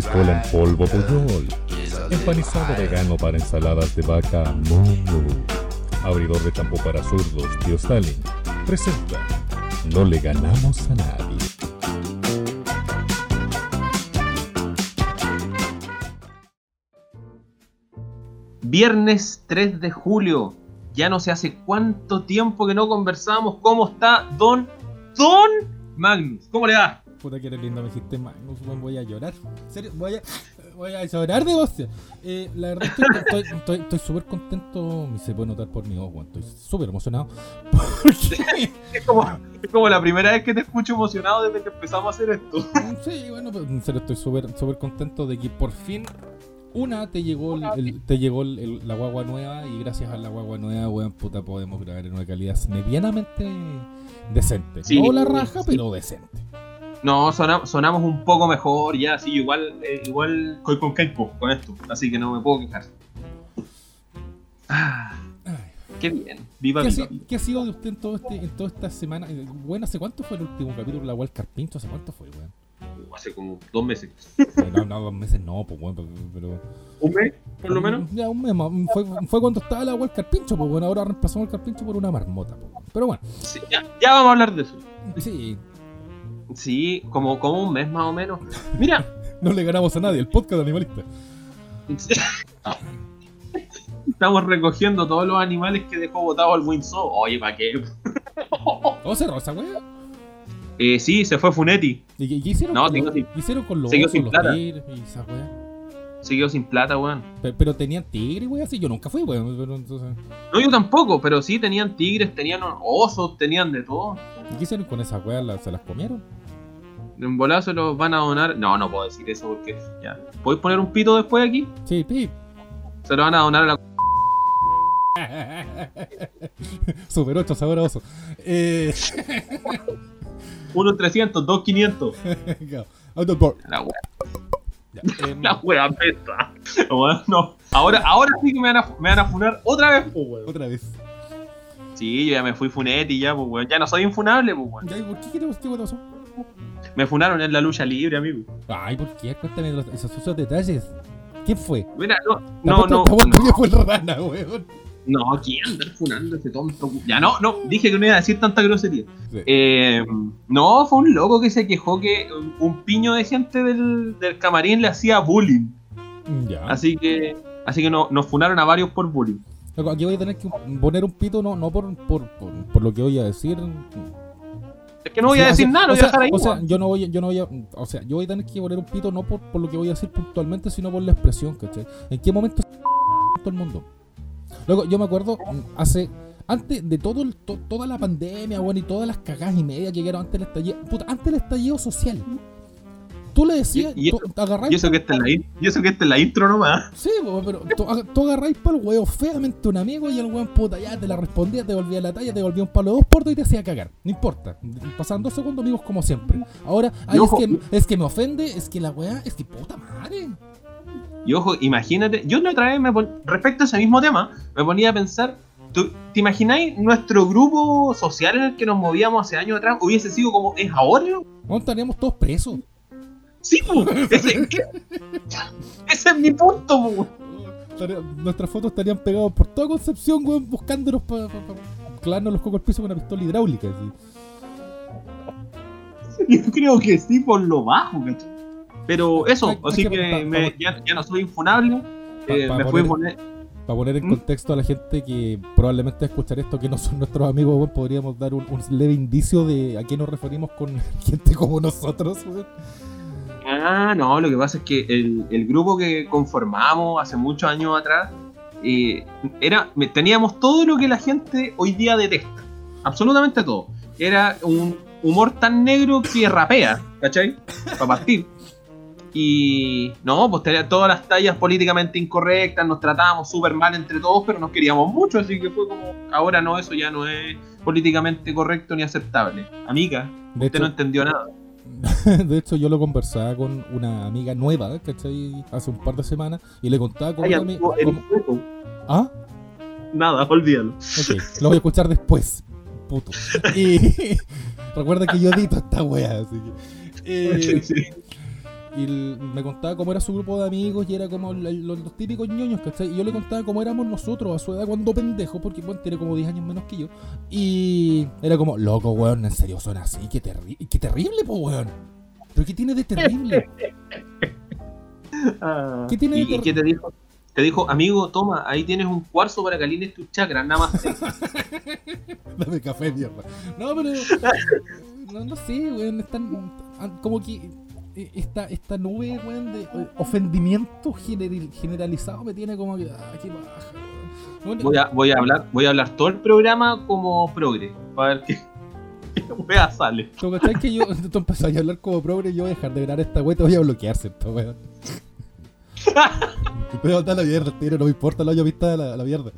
pistola en polvo Puyol, empanizado vegano para ensaladas de vaca Momo, abridor de campo para zurdos Tío Stalin, presenta No le ganamos a nadie. Viernes 3 de julio. Ya no sé hace cuánto tiempo que no conversábamos. ¿Cómo está Don Don Magnus? ¿Cómo le va? Puta que eres lindo, me dijiste weón, voy a llorar. En serio, voy a, voy a llorar de goce. Eh, la verdad es que estoy estoy- estoy súper contento, se puede notar por mi weón, estoy súper emocionado. Porque, Es como, es como la primera vez que te escucho emocionado desde que empezamos a hacer esto. sí, bueno, pero en serio estoy súper súper contento de que por fin, una, te llegó, el, el- te llegó el- el- la guagua nueva y gracias a la guagua nueva, weón, puta, podemos grabar en una calidad medianamente decente. Sí, no la raja, sí. pero decente. No, sona- sonamos un poco mejor ya, sí, igual, eh, igual estoy con K-pop con esto, así que no me puedo quejar. Ah, qué bien, viva ¿Qué ha, viva. qué ha sido de usted en, todo este, en toda esta semana? Eh, Bueno, ¿hace cuánto fue el último capítulo de la Walker Pinto? ¿Hace cuánto fue, weón? Uh, Hace como dos meses. No, no, dos meses no, pues, weón, pero... pero- ¿Un mes, por lo menos? Ya, un mes más. Fue, fue cuando estaba la Walker Pincho, pues, bueno, ahora reemplazamos el carpincho por una marmota, pues. Pero bueno, Sí, ya, ya vamos a hablar de eso. sí, Sí, como, como un mes más o menos. Mira, no le ganamos a nadie, el podcast animalista. estamos recogiendo todos los animales que dejó botado el Winsor. Oye, ¿para qué? ¿O cerró esa weá? Eh, sí, se fue Funetti. ¿Y qué, qué hicieron, No, con los, sin- qué hicieron con los siguió osos, sin los plata. tigres y esa? Siguió sin plata, weón. Pero, pero tenían tigres, weá, así. Yo nunca fui, weón. Entonces... No, yo tampoco, pero sí tenían tigres, tenían osos, tenían de todo. ¿Y qué hicieron con esas weas? ¿Las- ¿Se las comieron? En volado se los van a donar. No, no puedo decir eso porque ya. ¿Podéis poner un pito después aquí? Sí, pip. Se lo van a donar a la. Super 8, sabor a oso. Eh... 1 300, 2 500. claro. Out of board. La wea, Ya, em, la wea pesa. Weón, no. Ahora, ahora sí que me van a, me van a funar otra vez, pues, weón. Otra vez. Sí, yo ya me fui funetti ya, pues, weón. Ya no soy infunable, pues, weón. Ya, ¿y ¿Por qué qué te qué te pasó? Me funaron en la lucha libre, amigo. Ay, ¿por qué? Cuéntame los- esos, esos detalles. ¿Quién fue? Mira, no, no, no. No, fue el rana, weón. no, ¿quién anda funando ese tonto? Ya no, no, dije que no iba a decir tanta grosería. Sí. Eh, no, fue un loco que se quejó que un- piño de gente del, del camarín le hacía bullying. Ya. Así que así que no, nos funaron a varios por bullying. Aquí voy a tener que poner un pito, no, no por, por, por, por lo que voy a decir. Es que no voy a decir nada, lo o voy a sea, dejar ahí. O sea, yo no voy, a- yo no voy a, o sea, yo voy a tener que poner un pito no por, por lo que voy a decir puntualmente, sino por la expresión, ¿cachai? ¿En qué momento todo el mundo? Luego, yo me acuerdo mm, hace antes de todo el- to- toda la pandemia, bueno, y todas las cagadas y media que llegaron antes del estallido, puta, antes del estallido social. Tú le decías, Y- y tú eso- agarráis Y eso que está en la, y eso que está en la intro nomás. Sí, pero tú, tú agarráis para el huevo feamente un amigo y el weón puta ya te la respondía, te volvía la talla, te volvía un palo de dos portos y te hacía cagar. No importa. Pasaban dos segundos amigos como siempre. Ahora, ay, es, ojo. que, es que me ofende, es que la weá, es que puta madre. Y ojo, imagínate, yo la otra vez me pon- respecto a ese mismo tema, me ponía a pensar, ¿tú- ¿te imagináis nuestro grupo social en el que nos movíamos hace años atrás hubiese sido como es ahora? No estaríamos todos presos. Sí, ese, ese es mi punto, Nuestras fotos estarían pegadas por toda Concepción, weón, buscándonos para pa, pa- clavarnos los cocos al piso con una pistola hidráulica. así. Yo creo que sí, por lo bajo, ¿cachai? Pero eso, Hay- hay así que- que pa- me- pa- ya, ya no soy infunable. Eh, pa me fui a poner- poner. Para poner en ¿Mm? contexto a la gente que probablemente escuchar esto que no son nuestros amigos, weón, podríamos dar un, un leve indicio de a qué nos referimos con gente como nosotros, weón. Ah, no, lo que pasa es que el, el grupo que conformamos hace muchos años atrás eh, era, teníamos todo lo que la gente hoy día detesta. Absolutamente todo. Era un humor tan negro que rapea, ¿cachai? Para partir. Y no, pues tenía todas las tallas políticamente incorrectas, nos tratábamos súper mal entre todos, pero nos queríamos mucho, así que fue como, ahora no, eso ya no es políticamente correcto ni aceptable. Amiga, De usted no entendió nada. de hecho, yo lo conversaba con una amiga nueva, ¿cachai? Hace un par de semanas y le contaba cómo Ay. ¿Ah? Nada, olvídalo. Ok, lo voy a escuchar después, puto. Y recuerda que yo edito esta wea, así que. eh, Sí, sí. Y me contaba cómo era su grupo de amigos y era como los, los típicos ñoños, ¿cachai? Y yo le contaba cómo éramos nosotros a su edad cuando pendejo, porque bueno, tiene como 10 años menos que yo. Y era como, loco, weón, en serio son así, qué, terri qué terrible, po, weón. ¿Pero qué tiene de terrible? Ah, ¿Qué tiene de ¿Y, y qué te dijo? Te dijo, amigo, toma, ahí tienes un cuarzo para que alines tus chakras, nada más. Dame café, mierda. No, pero. No, no sé, weón. Están. Como que. Eh, Esta, esta nube, weón, de ofendimiento general- generalizado me tiene como que. Ah, qué baja. Bueno, Voy a, voy a hablar, voy a hablar todo el programa como progre, para ver qué, qué wea sale. ¿Tú cachai que yo, tú empezás a hablar como progre y yo voy a dejar de grabar esta weá, te voy a bloquear, ¿cierto, weón? Te voy a botar la mierda, tiro, no me importa, la haya visto la, la mierda.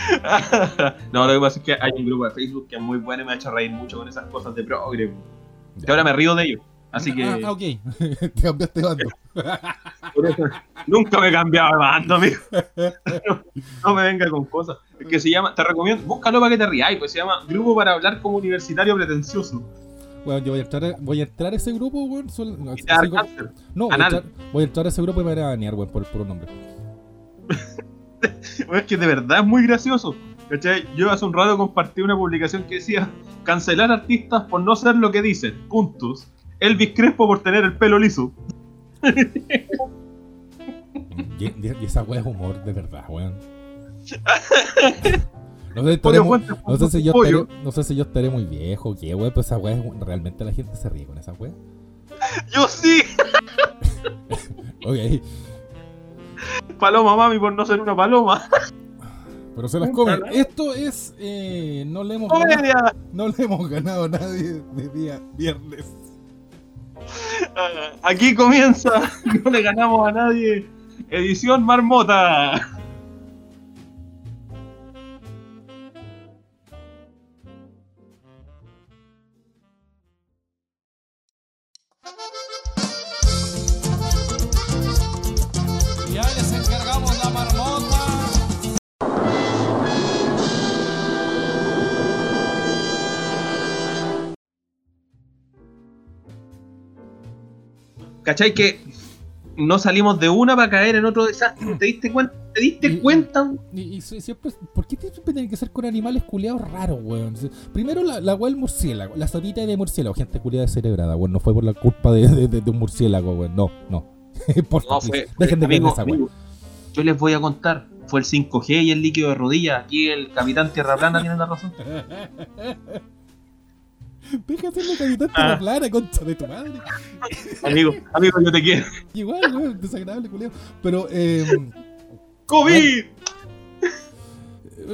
no, lo que pasa es que hay un grupo de Facebook que es muy bueno y me ha hecho reír mucho con esas cosas de progre. Que ahora me río de ellos. Así que Ah, ah, ok. te cambiaste de bando. por eso, nunca me he cambiado de bando, amigo. No, no me venga con cosas. Es que se llama, te recomiendo, búscalo para que te rías, pues se llama Grupo para hablar como universitario pretencioso. Weón, yo voy a entrar, a- voy a entrar a ese grupo, weón. no, voy a, entrar, voy a entrar a ese grupo y me van a banear, weón, por el puro nombre. Bueno, es que de verdad es muy gracioso. ¿cachai? Yo hace un rato compartí una publicación que decía cancelar artistas por no ser lo que dicen. Puntos. Elvis Crespo por tener el pelo liso. Y, y- y esa weá es humor, de verdad, weón. No sé, estaré no si yo estaré, no sé si yo estaré muy viejo, qué weón, pero esa weá es, realmente la gente se ríe con esa weá. Yo sí. Ok, Paloma mami por no ser una paloma. pero se las comen. Esto es, eh, no le hemos ganado, no le hemos ganado a nadie de día viernes. Aquí comienza. No le ganamos a nadie. Edición Marmota. ¿Cachai? Que no salimos de una para caer en otro desastre. ¿Te diste cuenta? ¿Te diste Y- cuenta? Y, y si- siempre, ¿por qué siempre tiene que ser con animales culiados raros, weón? Primero la, la weá del murciélago, la sopita de murciélago, gente culiada descerebrada, weón. No fue por la culpa de, de- de- de un murciélago, weón. No, no. por No, fue. dejen de amigo, esa amigo, yo les voy a contar. Fue el 5G y el líquido de rodilla. Aquí el capitán Tierra Plana tiene la razón. Deja de hacerle capitán Ah. la plana, concha de tu madre. Amigo, amigo, yo te quiero. Igual, desagradable, culiado. Pero, eh. ¡COVID!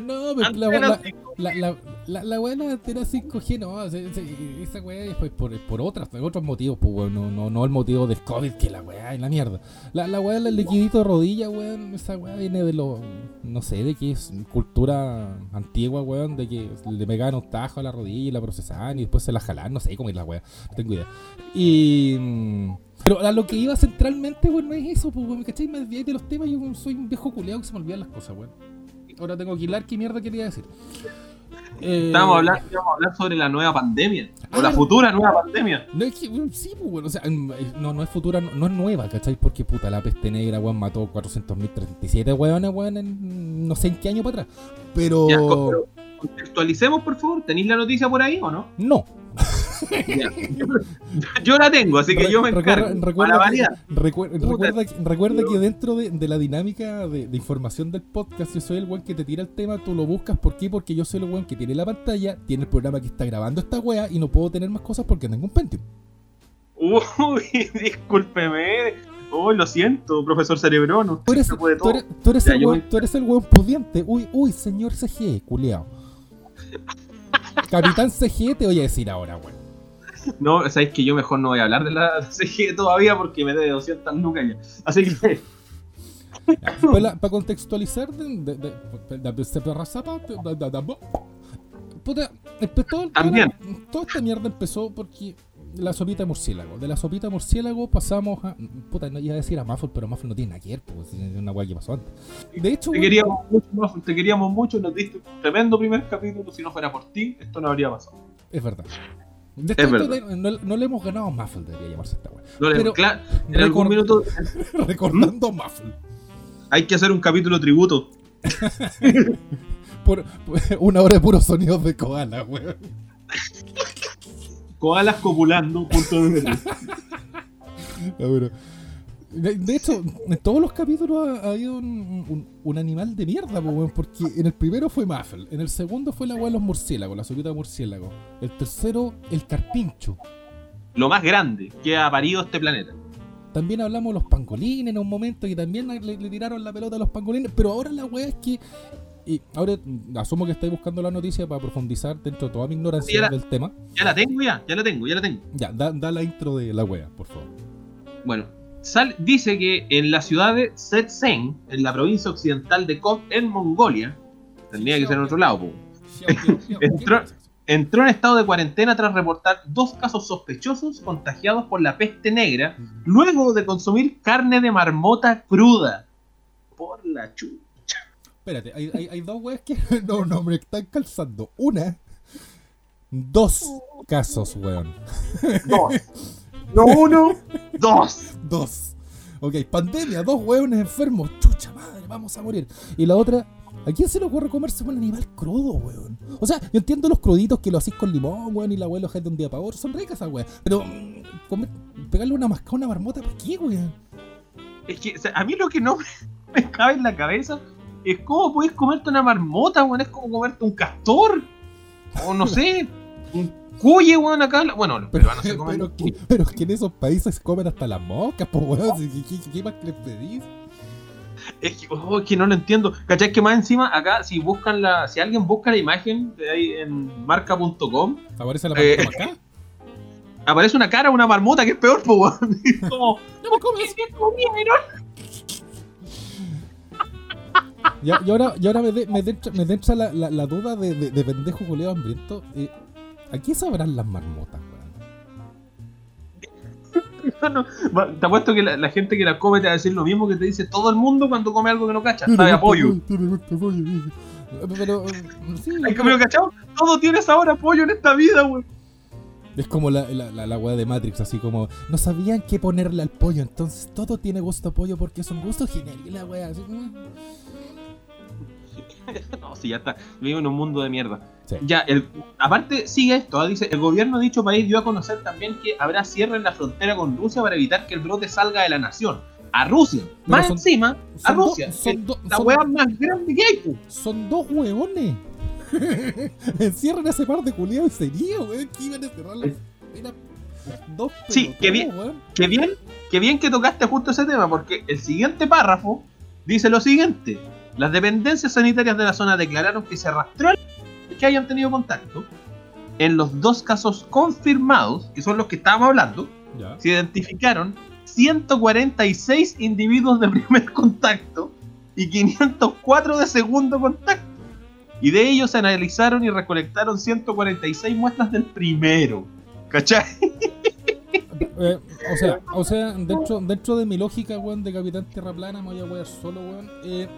No, pero la, la, 5G. la, la, la, weá antena 5G, no, esa weá pues, por, por otras, por otros motivos, pues weón, no, no, no el motivo del COVID, que la weá es la mierda. La, la weá del liquidito de rodilla, weón, esa weá viene de lo, no sé, de que es cultura antigua, weón, de que le pegaban un tajo a la rodilla y la procesaban y después se la jalaban, no sé cómo es la weá, no tengo idea. Y... mm, Pero a lo que iba centralmente, weón, no es eso, pues weón, ¿me cachai? Me desvié de los temas, yo soy un viejo culeado que se me olvidan las cosas, weón. Ahora tengo que hilar qué mierda quería decir. Eh, Estábamos hablando, íbamos a hablar sobre la nueva pandemia. O Ah, la futura nueva pandemia. No es que, weón, sí, pues, o sea, mm, eh, no, no es futura, no, no es nueva, ¿cachai? Porque puta, la peste negra, weón, mató 400.037 weones, weón, en no sé en qué año para atrás. Pero. Ya, co- pero contextualicemos, por favor. ¿Tenéis la noticia por ahí o no? No. Yo la tengo, así que Re- yo me recuerda, encargo. recuerda Para que, recuerda, que- recuerda que dentro de, de la dinámica de, de información del podcast, yo soy el weón que te tira el tema, tú lo buscas. ¿Por qué? Porque yo soy el weón que tiene la pantalla, tiene el programa que está grabando esta wea y no puedo tener más cosas porque tengo un Pentium. Uy, discúlpeme. Uy, lo siento, profesor Cerebrono. Tú eres, Se puede tú todo. eres, tú eres Ya, el weón, me- tú eres el weón pudiente. Uy, uy, señor CG, culeado. Capitán CG te voy a decir ahora, weón. No, sabéis que yo mejor no voy a hablar de la CG todavía porque me debe 200 lucas ya. Así que. Para, contextualizar, de, de, de- de- de- de- de- de- puta, empezó, También. toda esta mierda empezó porque la sopita de murciélago. De la sopita de murciélago pasamos a. Puta, no iba a decir a Muffle, pero Muffle no tiene nada que ver, pues, es una weá que pasó antes. De hecho, Te weón, queríamos mucho, Mafu, te queríamos mucho, nos diste un tremendo primer capítulo. Si no fuera por ti, esto no habría pasado. es verdad. De Es esto verdad. de- no, no le hemos ganado a Muffle, debería llamarse esta weá. No le- Pero- claro, en algún minuto Recordando Muffle. hay que hacer un capítulo tributo. Por, por una hora de puros sonidos de koala, weón. Koalas copulando, punto de De, hecho, en todos los capítulos ha, ha habido un, un- un animal de mierda, po, porque en el primero fue Muffle, en el segundo fue la weá de los murciélagos, la sopita de murciélago, el tercero, el carpincho. Lo más grande que ha parido este planeta. También hablamos de los pangolines en un momento y también le, le tiraron la pelota a los pangolines, pero ahora la weá es que. Y ahora asumo que estáis buscando la noticia para profundizar dentro de toda mi ignorancia la- del tema. Ya la tengo ya, ya la tengo, ya la tengo. Ya, da, da la intro de la wea, por favor. Bueno, sal- dice que en la ciudad de Setsen, en la provincia occidental de Kok, en Mongolia, tendría que ser en otro lado, po, Entró- entró en estado de cuarentena tras reportar dos casos sospechosos contagiados por la peste negra luego de consumir carne de marmota cruda. Por la chucha. Espérate, hay, hay, hay dos weas que no, no me están calzando. Una, dos casos, weón. Dos. No uno, dos. Dos. Ok, pandemia, dos weones enfermos. Chucha madre, vamos a morir. Y la otra, ¿a quién se le ocurre comerse un animal crudo, weón? O sea, yo entiendo los cruditos que lo hacís con limón, weón, y la weá lo de un día para otro. Son ricas esas weas. Pero, mm, comer- pegarle una mascada a una marmota, ¿por qué, weón? Es que o sea, a mí lo que no me, me cabe en la cabeza es cómo puedes comerte una marmota, weón. Es como comerte un castor. O no sé, un cuye, weón, acá. Bueno, los Pero, peruanos se comen. pero, que, pero es que en esos países comen hasta las moscas, pues weón. ¿Qué, qué- qué más les pedís? Es que, oh, es que no lo entiendo. ¿Cachai? Que más encima, acá, si buscan la. Si alguien busca la imagen de ahí en marca.com, ¿Aparece la Eh, marmota acá? aparece una cara, una marmota que es peor, po, weón. Es como. ¡No me comes! ¿Qué comieron? Y, ahora, y ahora me, de- me, entra, me entra la, la, la duda de, de, de pendejo culeado hambriento. Eh, ¿A qué sabrán las marmotas, weón? No, no. Te apuesto que la, la gente que la come te va a decir lo mismo que te dice todo el mundo cuando come algo que no cacha. Sabe a pollo. Pero, eh, sí, ¿Hay comido cachado? Todo tiene sabor a pollo en esta vida, weón. es como la, la, la, la weá de Matrix, así como no sabían qué ponerle al pollo, entonces todo tiene gusto a pollo porque es un gusto genérico. y La weá, así, mm. No, sí, ya está. Vivo en un mundo de mierda. Sí. Ya, el, aparte, sigue esto. ah, Dice: el gobierno de dicho país dio a conocer también que habrá cierre en la frontera con Rusia para evitar que el brote salga de la nación. A Rusia. Más son- encima, a do- Rusia. son que do- la son- weá más grande que hay. Son dos huevones. Encierran a ese par de culiados sería, weón, que iban a cerrar la era Dos Sí, qué bien. Qué bien, qué bien que tocaste justo ese tema, porque el siguiente párrafo dice lo siguiente. Las dependencias sanitarias de la zona declararon que se arrastró que hayan tenido contacto. En los dos casos confirmados, que son los que estábamos hablando, Ya. se identificaron 146 individuos de primer contacto y 504 de segundo contacto. Y de ellos se analizaron y recolectaron 146 muestras del primero. ¿Cachai? Eh, o sea, o sea, dentro, dentro de mi lógica, weón, de Capitán Tierra Plana, me voy a wear solo, weón. Eh,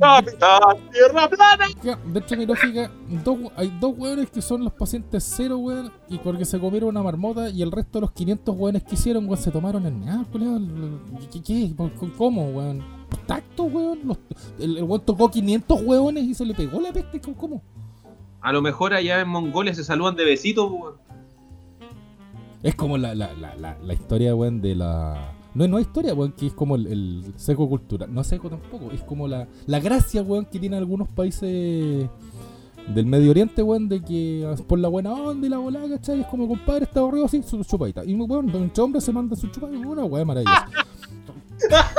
¡Capitán Tierra Plana! Ya, dentro de mi lógica, dos, hay dos hueones que son los pacientes cero, weón, y porque se comieron una marmota, y el resto de los 500 hueones que hicieron, weón, se tomaron el el- ¿Qué, ¿Cómo, weón? ¿Por tacto, weón? Los- el, el weón tocó 500 hueones y se le pegó la peste, ¿cómo- ¿cómo? A lo mejor allá en Mongolia se saludan de besitos, weón. Es como la, la, la, la, la historia, weón, de la... No, no hay historia, weón, que es como el, el seco cultural. No seco tampoco, es como la, la gracia, weón, que tienen algunos países del Medio Oriente, weón, de que ah, por la buena onda y la volada, ¿cachai? Es como, compadre, está aburrido así, su chupadita. Y, weón, entre hombres se mandan su chupadita, una weá maravillosa.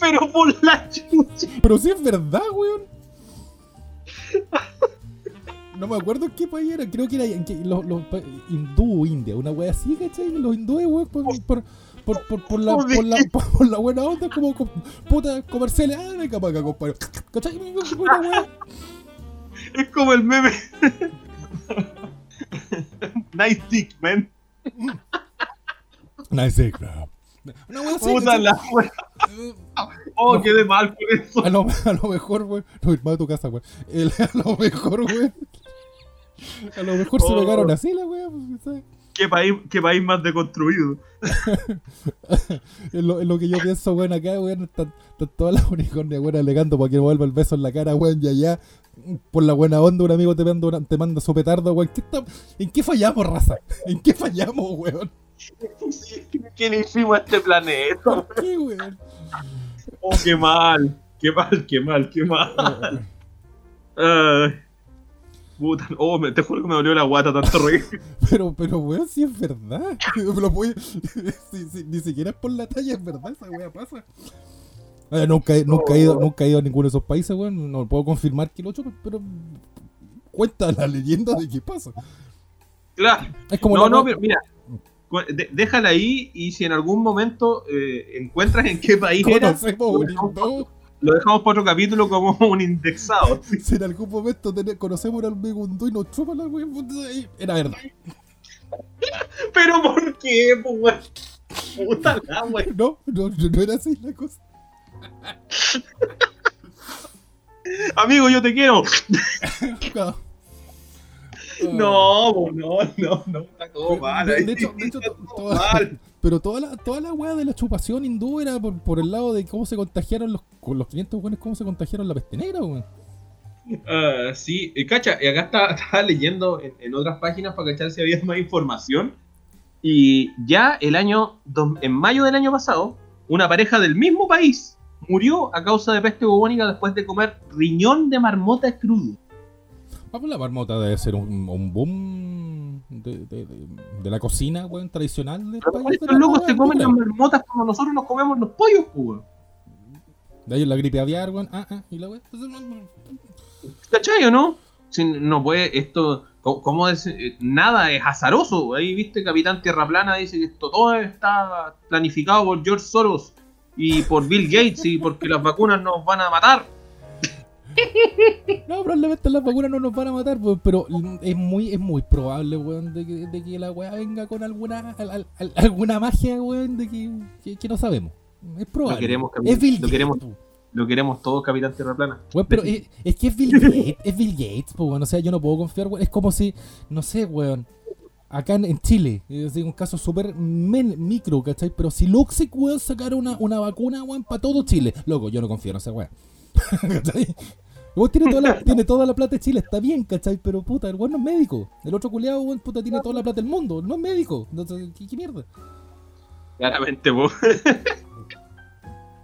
Pero por la chucha. Pero sí es verdad, weón. No me acuerdo qué país era, creo que era en que los, los pa- hindú, India, una wea así, ¿cachai? Los hindúes, weón, por, por, por, por, por la, por, la, por, la buena onda, como con puta comerciales, ah, venga para acá, compadre. ¿Cachai? Wea. Es como el meme. nice dick, man. Nice dick, bro. Una wea así, Puta la wea. Oh, No. quedé mal por eso. A lo, a lo mejor, weón. No, ir más a tu casa. El- A lo mejor, weón. A lo mejor se Oh. pegaron así la wea, pues, ¿sabes? ¿Qué país, qué país más deconstruido? Es lo, es lo que yo pienso, weón, acá, weón, están, están todas las unicornias, weón, alegando para que no vuelva el beso en la cara, weón, y allá, por la buena onda, un amigo te manda, una- te manda su petardo, weón. ¿Qué está- ¿En qué fallamos, raza? ¿En qué fallamos, weón? ¿Qué le hicimos a este planeta? ¿Por qué, weón? Oh, qué mal. Qué mal, qué mal, qué mal. Puta, oh, me, te juro que me dolió la guata tanto reír. Pero, pero, weón, sí es verdad. Me lo puede- sí, sí, ni siquiera es por la talla, es verdad, esa weá pasa. Eh, nunca, he- nunca, he ido, nunca he ido a ninguno de esos países, weón. No puedo confirmar que lo chupan, pero cuenta la leyenda de qué pasa. Claro. Es como no, no, pero mira. de- déjala ahí y si en algún momento eh, encuentras en qué país era, conocemos un hindú. Lo dejamos para otro capítulo como un indexado. Si en algún momento tener- conocemos al amigo hindú y nos chupa la puta, ahí era verdad. Pero ¿por qué, pues? Puta la weón. No, no, no, no era así la cosa. Amigo, yo te quiero. No. No, po, no, no, no, está todo mal. de- hecho- de hecho, Está to- todo toda- mal. Pero toda la, toda la weá de la chupación hindú era por, por el lado de cómo se contagiaron los, con los 500 weones, cómo se contagiaron la peste negra, weón. Ah, sí, y cacha, y acá estaba leyendo en, en otras páginas para cachar si había más información. Y ya el año, dos- en mayo del año pasado, una pareja del mismo país murió a causa de peste bubónica después de comer riñón de marmota crudo. Vamos, la marmota debe ser un, un boom de, de- de- de la cocina, weón, tradicional del Pero país. de estos la locos se comen las marmotas como nosotros nos comemos los pollos, pues. weón. De ahí la gripe aviar, weón. Ah, ah, y la no. ¿Cachai o no? Si no puede, esto, ¿cómo es? Eh, Nada es azaroso. Ahí, viste, Capitán Tierra Plana dice que esto todo está planificado por George Soros y por Bill Gates y porque las vacunas nos van a matar. No, probablemente las vacunas no nos van a matar, pero es muy, es muy probable, weón, de que, de que la weá venga con alguna, al- al- al- alguna magia, weón, de que, que, que no sabemos. Es probable. Lo queremos, es Bill lo queremos. Lo queremos todos, Capitán Tierra Plana. Weón, pero es, es que es Bill Gates, es Bill Gates, pues, weón. O sea, yo no puedo confiar, weón. Es como si, no sé, weón. Acá en, en Chile, es un caso súper micro, ¿cachai? Pero si Luxic, weón, sacara una, una vacuna, weón, para todo Chile. Loco, yo no confío en esa weón. Weón tiene toda, la, tiene toda la plata de Chile, está bien, ¿cachai? Pero puta, el weón no es médico. El otro culiado, puta, tiene toda la plata del mundo. No es médico. Entonces, ¿qué, qué mierda? Claramente, po.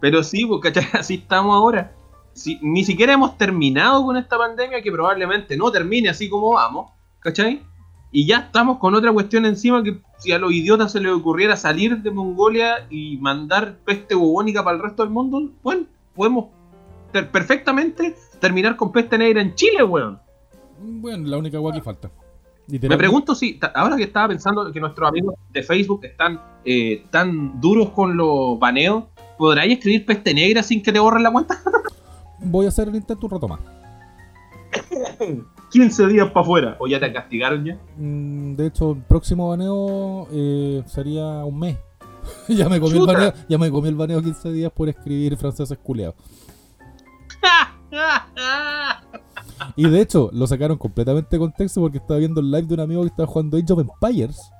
Pero sí, pues, ¿cachai? Así estamos ahora. Si, ni siquiera hemos terminado con esta pandemia, que probablemente no termine así como vamos, ¿cachai? Y ya estamos con otra cuestión encima que si a los idiotas se les ocurriera salir de Mongolia y mandar peste bubónica para el resto del mundo, bueno, podemos ter- perfectamente terminar con peste negra en Chile, weón. Bueno, la única weá que falta. Me pregunto si, ahora que estaba pensando que nuestros amigos de Facebook están eh, tan duros con los baneos, ¿podráis escribir peste negra sin que te borren la cuenta? Voy a hacer el intento un rato más. 15 días para afuera. ¿O ya te castigaron ya? Mm, De hecho, el próximo baneo eh, sería un mes. ya, me comí el baneo, ya me comí el baneo 15 días por escribir franceses culeados. Y de hecho, lo sacaron completamente de contexto porque estaba viendo el live de un amigo que estaba jugando Age of Empires.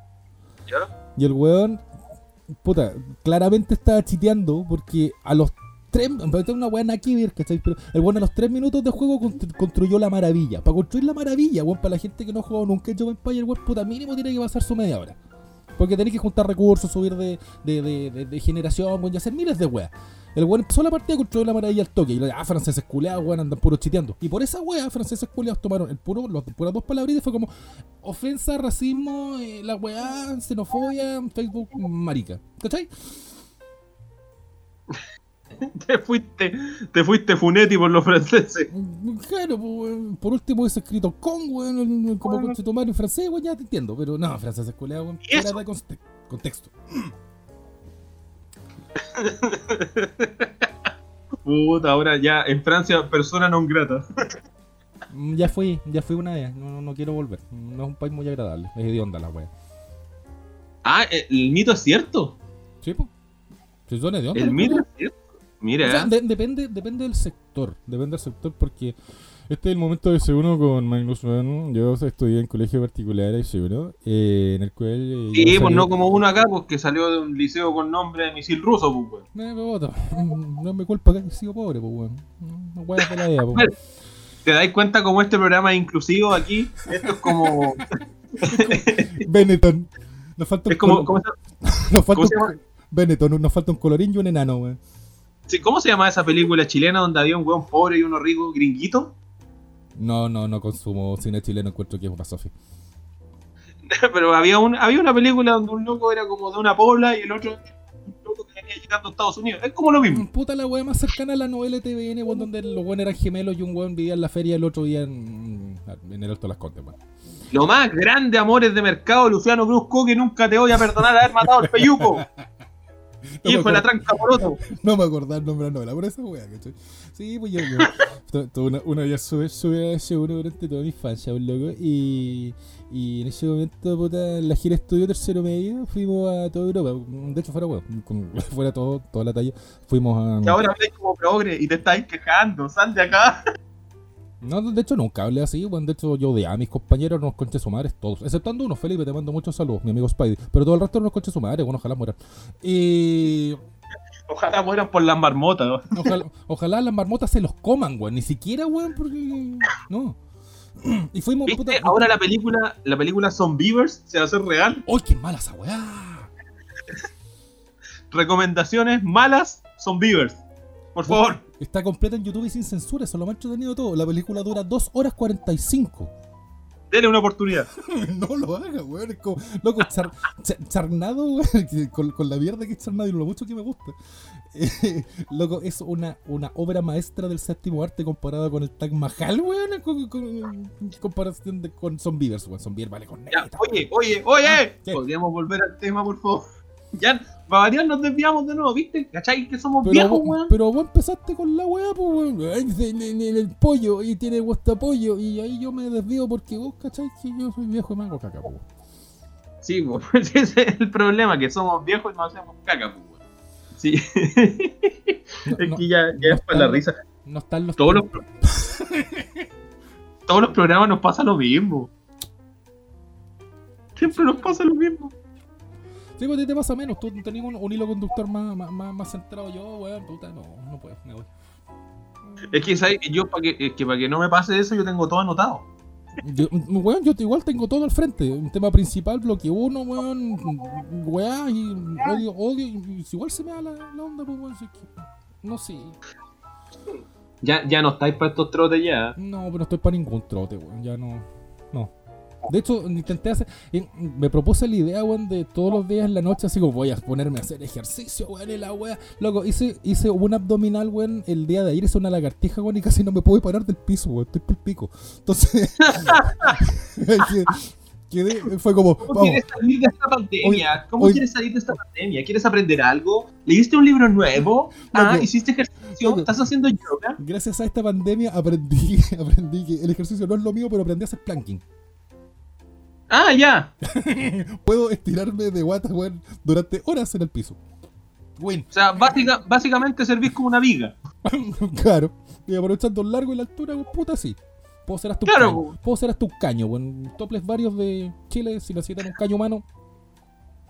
¿Ya? Y el weón, puta, claramente estaba chiteando porque a los tres, una ver, ¿cachai? Pero el weón a los tres minutos de juego constru- construyó la maravilla. Para construir la maravilla, weón, para la gente que no ha jugado nunca Age of Empires, weón, puta, mínimo tiene que pasar su media hora. Porque tenés que juntar recursos, subir de, de, de, de- generación, weón, y hacer miles de weas. El weón empezó la partida, construyó la maravilla al toque. Y le ah, franceses culeados, weón, andan puro chiteando. Y por esa wea, franceses culeados tomaron el puro, los puras dos palabritas fue como ofensa, racismo, eh, la weá, xenofobia, Facebook, marica. ¿Cachai? Te fuiste, te fuiste Funetti por los franceses. Claro, pues, weón. por último hubiese escrito con, weón, como Bueno. con tomar en francés, weón, ya te entiendo. Pero no, franceses culeados, weón, ¿Y eso? fuera de conte- contexto. Puta, ahora ya en Francia, persona non grata. Mm, Ya fui, ya fui una vez, no, no, no quiero volver. No es un país muy agradable, es hedionda la wea. Ah, el mito es cierto. ¿Sí, pues? Si son hediondas. El mito es cierto. Mira, O sea, de- depende, depende del sector, depende del sector porque Este es el momento de C1 con Magnus Van. Yo estudié en colegio particular de C1, eh, en el cual. eh, Sí, pues salí- no como uno acá, pues que salió de un liceo con nombre de misil ruso, pues, weón. Eh, voto. No me culpa que he sido pobre, pues, weón. No weas de la idea, pues. ¿Te dais cuenta cómo este programa es inclusivo aquí? Esto es como. Benetton. Nos falta un Es como. ¿Cómo se, nos falta un-? Benetton, nos falta un colorín y un enano, weón. Sí, ¿Cómo se llama esa película chilena donde había un weón pobre y uno rico gringuito? No, no, no consumo cine chileno, encuentro que es una Sofi. Pero había, un, había una película donde un loco era como de una pobla y el otro un loco que venía llegando a Estados Unidos. Es como lo mismo. Puta la wea más cercana a la novela TVN, weón, donde los weones eran gemelos y un weón vivía en la feria y el otro vivía en, en el Alto de las Condes, weón. Lo más grande, amores de mercado, Luciano Brusco, que nunca te voy a perdonar haber matado al peyuco. Hijo de la tranca poroto. No me acordaba el nombre de la novela, por esa wea, ¿cachai? Sí, pues yo, una, una vez sube, sube a ese uno durante toda mi infancia, un loco, y, y en ese momento, puta, en la gira estudio tercero medio, fuimos a toda Europa, de hecho fuera weón, fuera todo, toda la talla, fuimos a... Y ahora habláis como progre y te estáis quejando. Sal de acá. No, de hecho nunca hablé así, weón, de hecho yo odiaba a mis compañeros, nos conché su madre, todos, exceptando uno, Felipe, te mando muchos saludos, mi amigo Spidey, pero todo el resto nos conché su madre, bueno, ojalá mueran. Y... Ojalá mueran por las marmotas. ¿no? Ojalá, ojalá las marmotas se los coman, weón. Ni siquiera, weón, porque. No. Y fuimos, ¿Viste? puta. Ahora la película, la película Zombievers se va a hacer real. ¡Ay, qué mala esa weá! Recomendaciones malas Zombievers. Por favor. Está completa en YouTube y sin censura, eso es lo más entretenido de todo. La película dura 2 horas 45. Denle una oportunidad. no lo haga, weón. Es como, loco, char, char- charnado, weón. Con, con la mierda que es charnado y lo mucho que me gusta. Eh, loco, es una, una obra maestra del séptimo arte comparada con el Tag Mahal, weón. Con, con- comparación de, con Zombievers, weón. Zombievers vale con Ya, neta, oye, oye, oye. ¿Qué? Podríamos volver al tema, por favor. Ya, para variar nos desviamos de nuevo, ¿viste? ¿Cachai? Que somos Pero, viejos, vos, weón. pero vos empezaste con la weá, pues weón. Ay, El, pollo y tiene a pollo. Y ahí yo me desvío porque vos, ¿cachai? Que yo soy viejo y me hago caca, pues. Sí, pues ese es el problema, que somos viejos y no hacemos caca, pues, weón. Sí. No, es no- que ya, ya no es para la risa. no están los. Todos los, todos los programas nos pasa lo mismo. Siempre nos pasa lo mismo. Sí, pues te pasa menos. Tú tenés un, un hilo conductor más, más, más, centrado. Yo, weón, puta, no, no puedo, me voy. Es que, ¿sabes? Yo, para que, es que para que no me pase eso, yo tengo todo anotado. Yo, weón, yo igual tengo todo al frente. Un tema principal, bloque uno, weón. Weá, y odio, odio. Y, igual se me da la, la onda, pues weón. si es que- no sé. Ya, ya no estáis para estos trotes ya. No, pero no estoy para ningún trote, weón. Ya. No. De hecho, intenté hacer. Me propuse la idea, weón, de todos los días en la noche, así como voy a ponerme a hacer ejercicio, weón, y la weá. Loco, hice, hice un abdominal, weón, el día de ayer, hice una lagartija, weón, y casi no me puedo parar del piso, weón. Estoy por pico. Entonces. quedé- fue como. ¿Cómo Vamos, quieres salir de esta pandemia? ¿Cómo hoy- quieres salir de esta pandemia? ¿Quieres aprender algo? ¿Leíste un libro nuevo? Ah. ¿hiciste ejercicio? ¿Estás haciendo yoga? gracias a esta pandemia aprendí, aprendí que el ejercicio no es lo mío, pero aprendí a hacer planking. Ah, ya. Puedo estirarme de guata, weón, durante horas en el piso. Win. O sea, básica- básicamente servís como una viga. claro. Y aprovechando el largo y la altura, weón, puta sí. Puedo ser hasta un Claro, caño. weón. Puedo ser hasta un caño, weón. Toples varios de Chile, si necesitan un caño humano.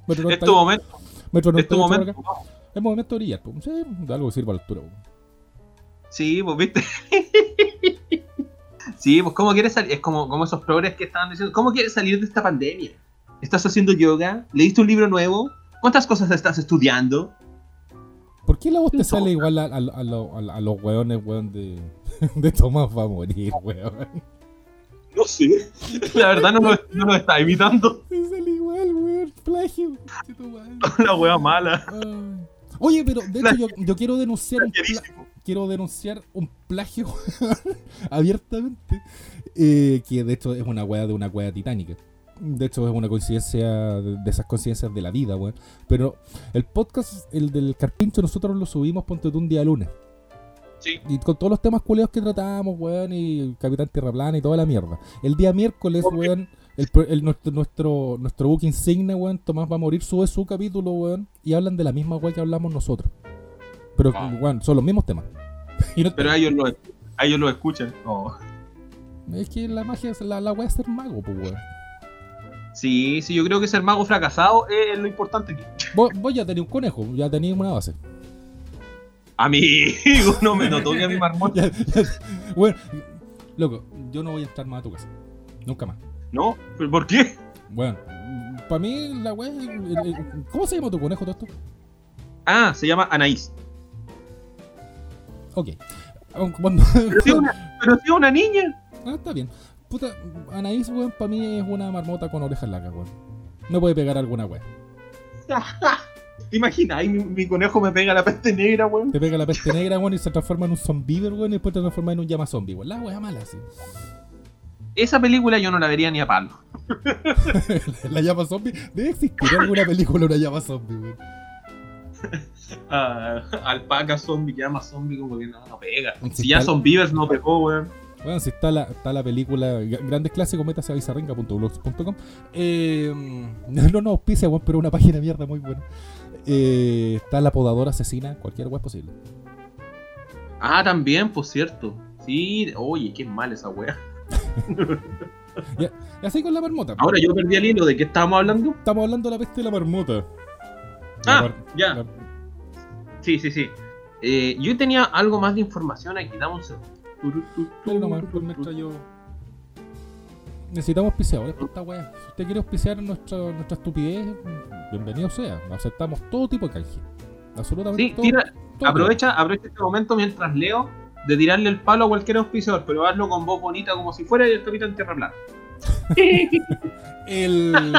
Metro Es 98, tu momento. metro Es tu 98 por momento. acá. Es momento de brillar, pues. Sí, algo que sirva a la altura, weón. Sí, pues viste. sí, pues ¿cómo quieres salir? Es como, como esos progres que estaban diciendo. ¿Cómo quieres salir de esta pandemia? ¿Estás haciendo yoga? ¿Leíste un libro nuevo? ¿Cuántas cosas estás estudiando? ¿Por qué la voz te sale igual a, a, a, lo- a- a los weones, weón, de, de Tomás va a morir, weón? No sé. La verdad no lo, no lo está imitando. Te sale igual, weón. Plagio. La wea mala. Oye, pero de hecho yo, yo quiero denunciar un, pla-. Quiero denunciar un plagio abiertamente, eh, que de hecho es una weá de una weá titánica. De hecho es una coincidencia de, de esas coincidencias de la vida, weón. Pero el podcast, el del carpincho, nosotros lo subimos, ponte tú un día lunes. Sí. Y con todos los temas culeos que tratamos, weón, y Capitán Tierra Plana y toda la mierda. El día miércoles, Ok. weón, el, nuestro, nuestro, nuestro book insigne, weón, Tomás va a morir, sube su capítulo, weón, y hablan de la misma weón que hablamos nosotros. Pero, Ah. weón, son los mismos temas. Y no- Pero a ellos lo, a ellos lo escuchan. Oh. Es que la magia, es la, la weá es ser mago, pues weón. Sí, sí, yo creo que ser mago fracasado es lo importante aquí. Vos, vos ya tenías un conejo, ya tenías una base. Amigo, no me notó que a mi marmota. Ya- ya- bueno, loco, yo no voy a entrar más a tu casa. Nunca más. ¿No? ¿Pero ¿Por qué? Bueno, para mí la weá. el- el- ¿Cómo se llama tu conejo todo esto? Ah, se llama Anaís. Ok. Cuando, Pero si es una, pero si es una niña. Ah, está bien. Puta, Anaís, weón, para mí es una marmota con orejas largas, weón. No puede pegar alguna weá. ¿Te imaginas? Ahí mi, mi conejo me pega la peste negra, weón. Te pega la peste negra, weón, y se transforma en un zombie, weón, y después te transforma en un llama zombie, weón. La weá mala, sí. Esa película yo no la vería ni a palo. la llama zombie. Debe existir alguna película una llama zombie, weón. Ah, alpaca zombie, llama zombie, como que no, no pega. Sí, Si ya Beavers no pegó, weón. Bueno, si está la, está la película Grandes Clásicos, métase a bizarringa.blogs.com. Eh, no nos auspicia, weón, pero una página de mierda muy buena. Eh, está la podadora asesina, cualquier weá es posible. Ah, también, por cierto. Sí, oye, qué mal esa wea. Y así con la marmota. Ahora yo perdí el hilo de qué estábamos hablando. Estamos hablando de la peste de la marmota. Ah, La ya. la- Sí, sí, sí. Eh, yo tenía algo más de información aquí, dame un segundo. Yo- Necesitamos auspiciadores por esta weá. Si usted quiere auspiciar nuestra, nuestra estupidez, bienvenido sea. Aceptamos todo tipo de canje. Absolutamente Sí, todo. tira, todo. aprovecha, aprovecha este momento mientras leo de tirarle el palo a cualquier auspiciador, pero hazlo con voz bonita como si fuera el Capitán Tierra Plana. El.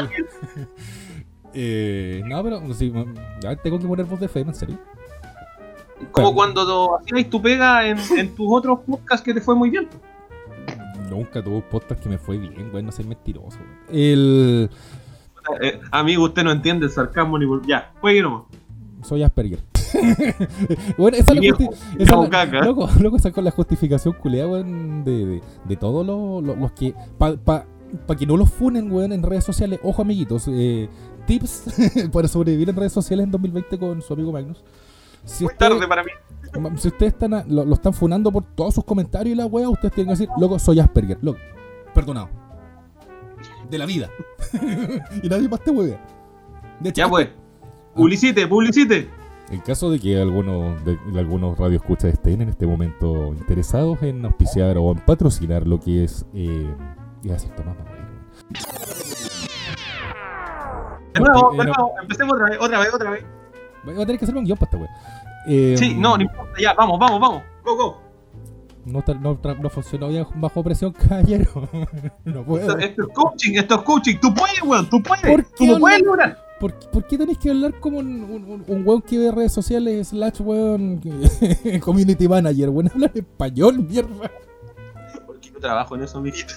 eh, no, pero sí, ya tengo que poner voz de fe, en serio. Como cuando hacías tu pega en, en tus otros podcasts que te fue muy bien. Nunca tuve un podcast que me fue bien, güey, no ser mentiroso. güey. El. Eh, amigo, usted no entiende el sarcasmo ni por... Ya, juegue nomás. Soy Asperger. bueno, esa es justi- la- loco, loco, esa con la justificación culeada, weón, de, de, de todos los, los, los que. Para pa, pa que no los funen, weón, en redes sociales. Ojo, amiguitos. eh, tips para sobrevivir en redes sociales en 2020 con su amigo Magnus. Si Muy usted- tarde para mí. Si ustedes están a- lo, lo están funando por todos sus comentarios y la wea, ustedes tienen que decir, loco, soy Asperger, loco. Perdonado. De la vida. y nadie más te hueve. De hecho, Ya pues. Publicite, publicite. en caso de que algunos de, de algunos radioescuchas estén en este momento interesados en auspiciar o en patrocinar lo que es. Eh, iba a decir Tomás Manuel. De nuevo, de nuevo. Empecemos otra vez, otra vez, otra vez. Voy a tener que hacer un guion para esta wea. Eh, Sí, no, no importa. Ya, vamos, vamos, vamos. Go, go. no, no, no funcionó bien bajo presión, caballero. no puedo. Esto, esto es coaching, esto es coaching. Tú puedes, weón, tú puedes. ¿Por Tú qué lo habla- puedes lograr. ¿Por, por qué tenéis que hablar como un, un, un- un weón que ve redes sociales slash weón community manager? Weón, hablar español, mierda. Porque yo trabajo en eso, amiguito.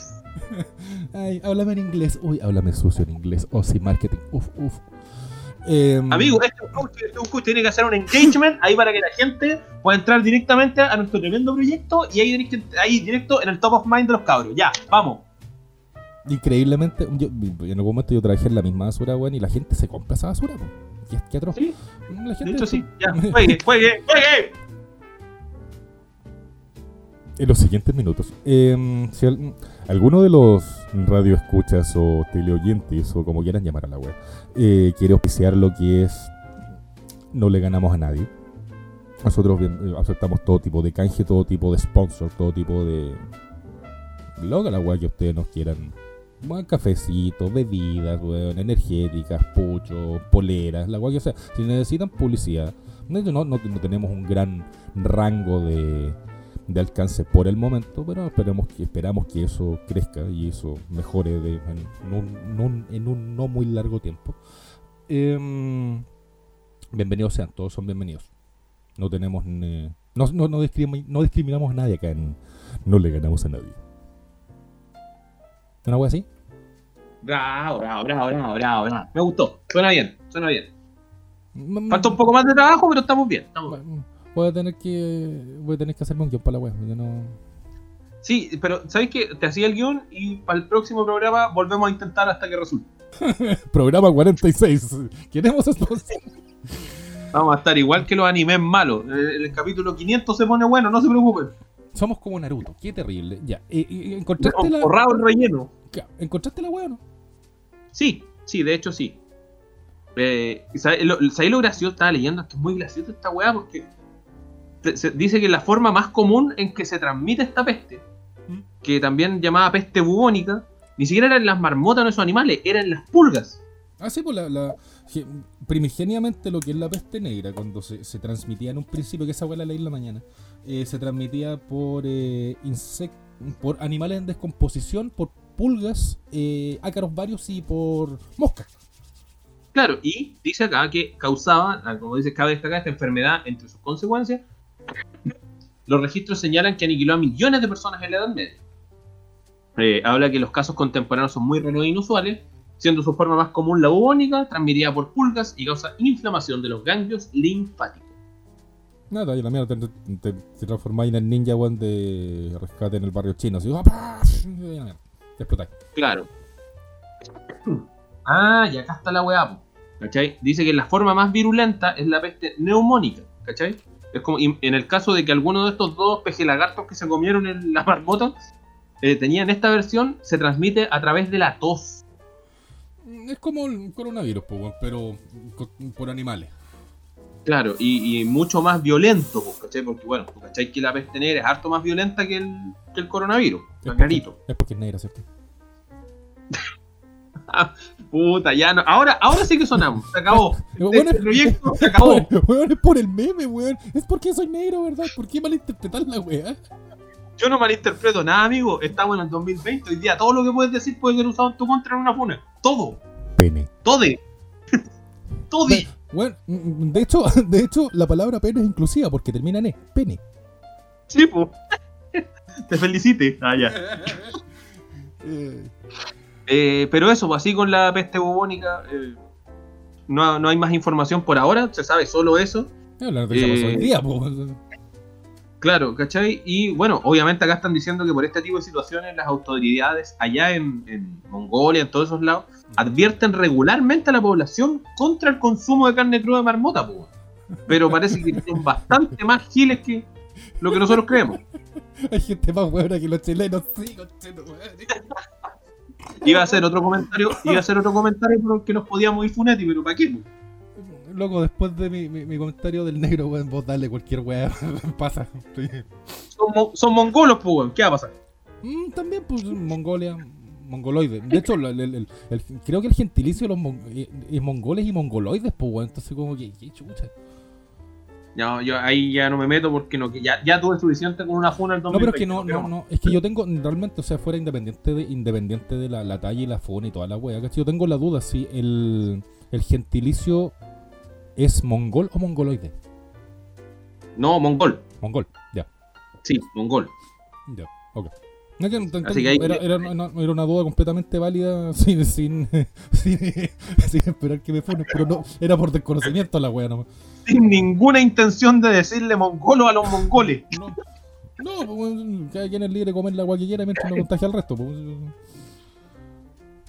Ay, háblame en inglés. Uy, háblame sucio en inglés. Oh, sí, marketing. Uf, uf. Em, Amigo, este es este es un coach. Tiene que hacer un engagement ahí para que la gente pueda entrar directamente a nuestro tremendo proyecto y ahí, ahí directo en el top of mind de los cabros. Ya, vamos. Increíblemente, yo, en algún momento yo trabajé en la misma basura, weón, y la gente se compra esa basura, po. Qué, qué atroz. Sí, La de gente hecho sí. Ya, juegue, juegue, juegue. En los siguientes minutos. em, si al- alguno de los radioescuchas o teleoyentes o como quieran llamar a la web eh, quiere auspiciar lo que es no le ganamos a nadie. Nosotros eh, aceptamos todo tipo de canje, todo tipo de sponsor, todo tipo de lo que la web que ustedes nos quieran. Buen cafecito, bebidas, weón, energéticas, puchos, poleras, la web que sea. Si necesitan publicidad, no, no- no tenemos un gran rango de, de alcance por el momento, pero esperemos que, esperamos que eso crezca y eso mejore de- en, un, en un- en un no muy largo tiempo. Em, bienvenidos sean, todos son bienvenidos. No tenemos... no, no, no, discrimi- no discriminamos a nadie acá, en- no le ganamos a nadie. ¿Una wea así? Bravo, bravo, bravo, bravo, bravo, bravo. Me gustó. Suena bien, suena bien. Mm, Falta un poco más de trabajo, pero estamos bien. estamos bien. Voy a tener que voy a tener que hacerme un guion para la wea, porque no... Sí, pero ¿sabes qué? Te hacía el guion y para el próximo programa volvemos a intentar hasta que resulte. Programa 46. Queremos sponsor. Vamos a estar igual que los animes malos. El, el capítulo 500 se pone bueno, no se preocupen. Somos como Naruto, qué terrible. Ya, eh, eh, ¿encontraste, la, Forrado el relleno. ¿encontraste la weá o no? Sí, sí, de hecho sí. Eh, ¿Sabes lo, ¿sabes lo gracioso? Estaba leyendo, es que es muy gracioso esta weá porque se- dice que la forma más común en que se transmite esta peste, ¿Mm? que también llamada peste bubónica, ni siquiera eran las marmotas o esos animales, eran las pulgas. Ah, sí, pues la, la- ge- primigeniamente lo que es la peste negra, cuando se, se transmitía en un principio, que esa weá la leí en la mañana, eh, se transmitía por eh, insect- por animales en descomposición, por pulgas, eh, ácaros varios y por moscas. Claro, y dice acá que causaba, ah, como dice, cabe destacar esta enfermedad entre sus consecuencias. Los registros señalan que aniquiló a millones de personas en la Edad Media. Eh, habla que los casos contemporáneos son muy raros e inusuales, siendo su forma más común la bubónica, transmitida por pulgas y causa inflamación de los ganglios linfáticos. Nada, y la mierda te, te, te transformáis en el ninja weón de rescate en el barrio chino. Así, ¡ah! te explotáis. Claro. Ah, y acá está la weá, ¿cachai? Dice que la forma más virulenta es la peste neumónica, ¿cachai? Es como, y en el caso de que alguno de estos dos pejelagartos que se comieron en la marmota eh, tenían esta versión, se transmite a través de la tos. Es como el coronavirus, pero por animales. Claro, y, y mucho más violento, ¿cachai? Porque bueno, tú ¿cachai? Que la peste negra es harto más violenta que el, que el coronavirus, Es clarito. es porque es negra, ¿cierto? Puta, ya no. Ahora, ahora sí que sonamos, se acabó. Bueno, Este proyecto se acabó. Weón, es por el meme, weón. Es porque soy negro, ¿verdad? ¿Por qué malinterpretar la weá? Yo no malinterpreto nada, amigo. Estamos en el 2020. Hoy día todo lo que puedes decir puede ser usado en tu contra en una funa. Todo. Pene. Tode. Todi. Bueno, mm, de hecho, de hecho, la palabra pene es inclusiva porque termina en e. Pene. Sí, po. Te felicite. Ah, ya. Eh, pero eso, pues, así con la peste bubónica. eh, no, no hay más información por ahora. Se sabe solo eso. Eh, Eh, día, po. Claro, ¿cachai? Y bueno, obviamente acá están diciendo que por este tipo de situaciones las autoridades allá en, en Mongolia, en todos esos lados, advierten regularmente a la población contra el consumo de carne cruda de marmota, po. Pero parece que son bastante más giles que lo que nosotros creemos. Hay gente más buena que los chilenos, sí. Iba a hacer otro comentario, iba a hacer otro comentario porque nos podíamos ir funeti, pero ¿para qué? Loco, después de mi, mi, mi comentario del negro, weón, vos dale cualquier weá. Pasa. Son, mo- son mongolos, pues, weón. ¿Qué va a pasar? Mm, también, pues, Mongolia, mongoloide. De hecho, el- el- el- el- creo que el gentilicio de los mon- eh, es mongoles y mongoloides, pues, weón. Entonces, como que, qué chucha. No, yo ahí ya no me meto porque no, que ya, ya tuve suficiente con una funa el No, 2020. pero es que no, no, no. Es que yo tengo, realmente, o sea, fuera independiente de, independiente de la, la talla y la fauna y toda la wea, ¿cachai? Yo tengo la duda si el, el gentilicio es mongol o mongoloide. No, mongol. Mongol, ya. Sí, mongol. Ya, ok. No, que no te Así que entiendo, ahí- era, era, una, era una duda completamente válida sin, sin, sin, sin esperar que me funen, pero no, era por desconocimiento la wea nomás. Sin ninguna intención de decirle mongolo a los mongoles. No, no pues, cada quien es libre de comer la agua que quiera mientras no contagia al resto. pues.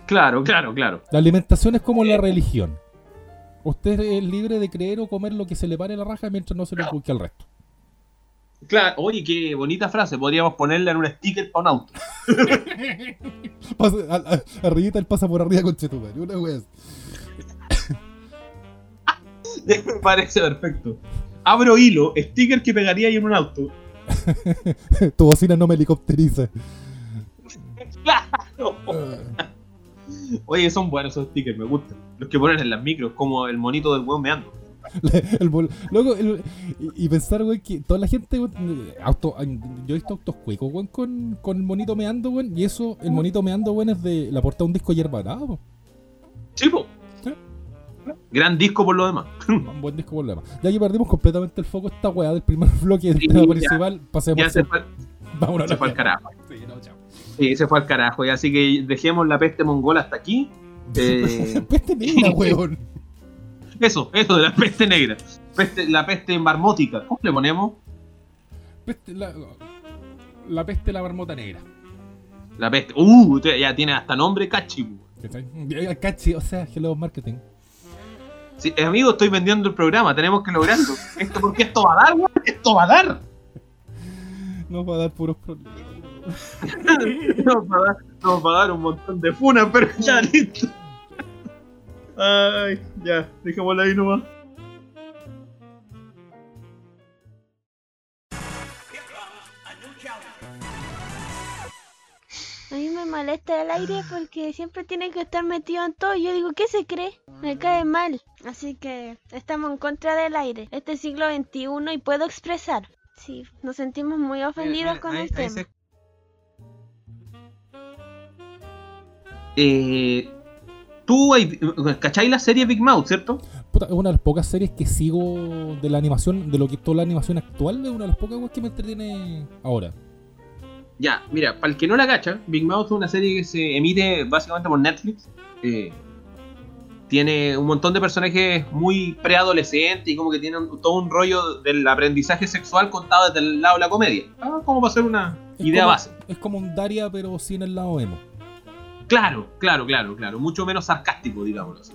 Claro, claro, claro. La alimentación es como la religión. Usted es libre de creer o comer lo que se le pare la raja mientras no se lo busque al resto. Claro, oye, qué bonita frase. Podríamos ponerla en un sticker para un auto. Pasa, a, a- arribita el pasa por arriba con Chetumare. Una wea. Me parece perfecto. Abro hilo, sticker que pegaría ahí en un auto. Tu bocina no me helicopteriza. ¡Claro! Oye, son buenos esos stickers, me gustan. Los que ponen en las micros, como el monito del weón meando. El bol- Loco, el- y, pensar, weón, que toda la gente, weón, auto, yo he visto autos cuicos, weón, con, con el monito meando, weón, y eso, el monito meando, weón, es de la portada de un disco hierba po. Sí, po. Sí. Gran disco por lo demás. Un buen disco por lo demás. Ya que perdimos completamente el foco esta weá del primer bloque del Sí, tema principal, pasemos Ya se fue, Vámonos se fue al carajo. Sí, no, chao. Sí, se fue al carajo. Y así que dejemos la peste mongola hasta aquí. Eh, Peste negra, weón. Eso, eso de la peste negra. Peste, la peste marmótica. ¿Cómo le ponemos? Peste, la, la peste la marmota negra. La peste. Uh, ya tiene hasta nombre cachi. Ya, Cachi, o sea, Hello Marketing. Sí, amigo, estoy vendiendo el programa. Tenemos que lograrlo. Esto porque esto va a dar, weón. Esto va a dar. Nos va a dar puros problemas. Nos va a dar, nos va a dar un montón de funas, pero ya listo. Ay, ya, dejémosla ahí nomás. A mí me molesta el aire porque siempre tiene que estar metido en todo. Yo digo, ¿qué se cree? Me cae mal. Así que estamos en contra del aire. Este es siglo XXI y puedo expresar. Sí, nos sentimos muy ofendidos con el tema. Eh, tú, hay- ¿cacháis la serie Big Mouth, cierto? Puta, es una de las pocas series que sigo de la animación, de lo que es toda la animación actual, es una de las pocas que me entretiene ahora. Ya, mira, para el que no la cacha, Big Mouth es una serie que se emite básicamente por Netflix. Eh, tiene un montón de personajes muy preadolescentes y como que tienen todo un rollo del aprendizaje sexual contado desde el lado de la comedia. Ah, como para hacer una Es idea como- base. Es como un Daria, pero sin el lado emo. Claro, claro, claro, claro. Mucho menos sarcástico, digámoslo así.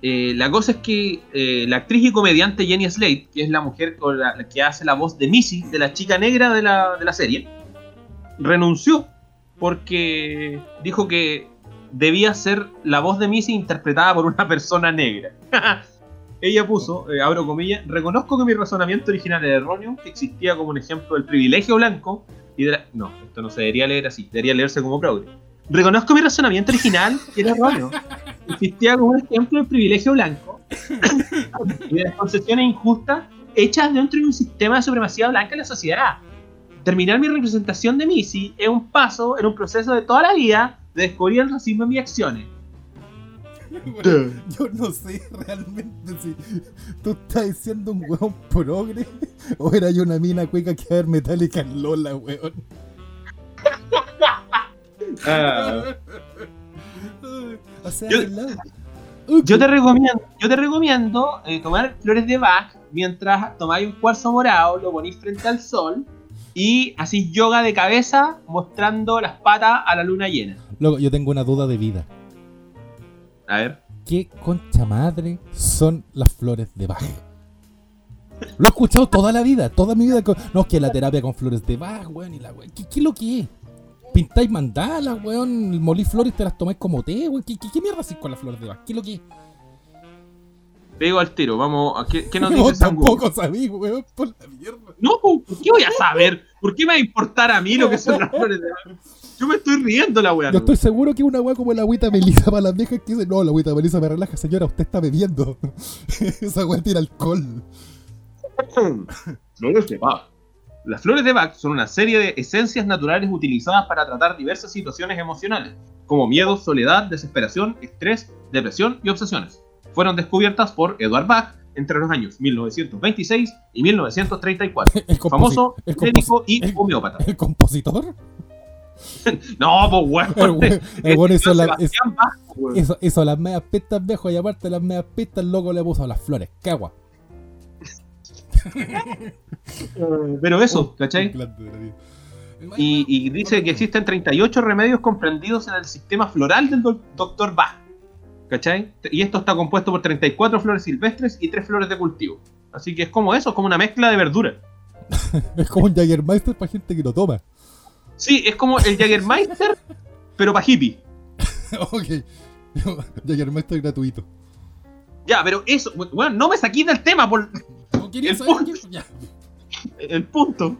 Eh, la cosa es que eh, la actriz y comediante Jenny Slate, que es la mujer que hace la voz de Missy, de la chica negra de la, de la serie, renunció porque dijo que debía ser la voz de Missy interpretada por una persona negra. Ella puso, eh, abro comillas, reconozco que mi razonamiento original era erróneo, que existía como un ejemplo del privilegio blanco y de la... No, esto no se debería leer así, debería leerse como progre. Reconozco mi razonamiento original, que era erróneo. Existía como un ejemplo del privilegio blanco y de las concesiones injustas hechas dentro de un sistema de supremacía blanca en la sociedad. Terminar mi representación de Missy es un paso en un proceso de toda la vida de descubrir el racismo en mis acciones. Yo no sé realmente si tú estás diciendo un weón progre o era yo una mina cueca que ver metálica en Lola, weón. O sea, Yo- te recomiendo, yo te recomiendo eh, tomar flores de Bach mientras tomáis un cuarzo morado, lo ponéis frente al sol y hacís yoga de cabeza mostrando las patas a la luna llena. Loco, yo tengo una duda de vida. A ver. ¿Qué concha madre son las flores de Bach? Lo he escuchado toda la vida, toda mi vida. con- No, que la terapia con flores de Bach, weón, y la weón. ¿Qué, qué es lo que es? ¿Pintáis mandalas, weón? ¿Molí flores y te las tomáis como té, weón? ¿Qué, qué, qué mierda hacéis con las flores de Bach? ¿Qué es lo que es? Pego al tiro, vamos. a- ¿Qué, qué nos dice Google? tampoco sabís, weón, por la mierda. No, ¿por qué voy a saber? ¿Por qué me va a importar a mí lo que son las flores de Bach? Yo me estoy riendo la weá. Yo estoy seguro que una weá como la agüita melisa para las viejas que dice, no, la agüita melisa me relaja, señora, usted está bebiendo. Esa weá tiene alcohol. Flores de Bach. Las flores de Bach son una serie de esencias naturales utilizadas para tratar diversas situaciones emocionales, como miedo, soledad, desesperación, estrés, depresión y obsesiones. Fueron descubiertas por Edward Bach entre los años 1926 y 1934. El composi- Famoso el médico y el- homeópata. ¿El compositor? No, pues weón. El el weón hizo, la- hizo- hizo las medias pistas viejo y aparte de las medias pistas el loco le puso las flores. ¡Qué agua! Pero eso, ¿cachai? Y, dice que existen 38 remedios comprendidos en el sistema floral del Dr. Bach. ¿Cachai? Y esto está compuesto por 34 flores silvestres y 3 flores de cultivo. Así que es como eso, es como una mezcla de verdura. Es como un Jagermeister para gente que lo toma. Sí, es como el Jägermeister, pero para hippie. ok. Jagermeister gratuito. Ya, pero eso, bueno, no me saqué del tema por No quería El saber punto. qué- ya. el punto.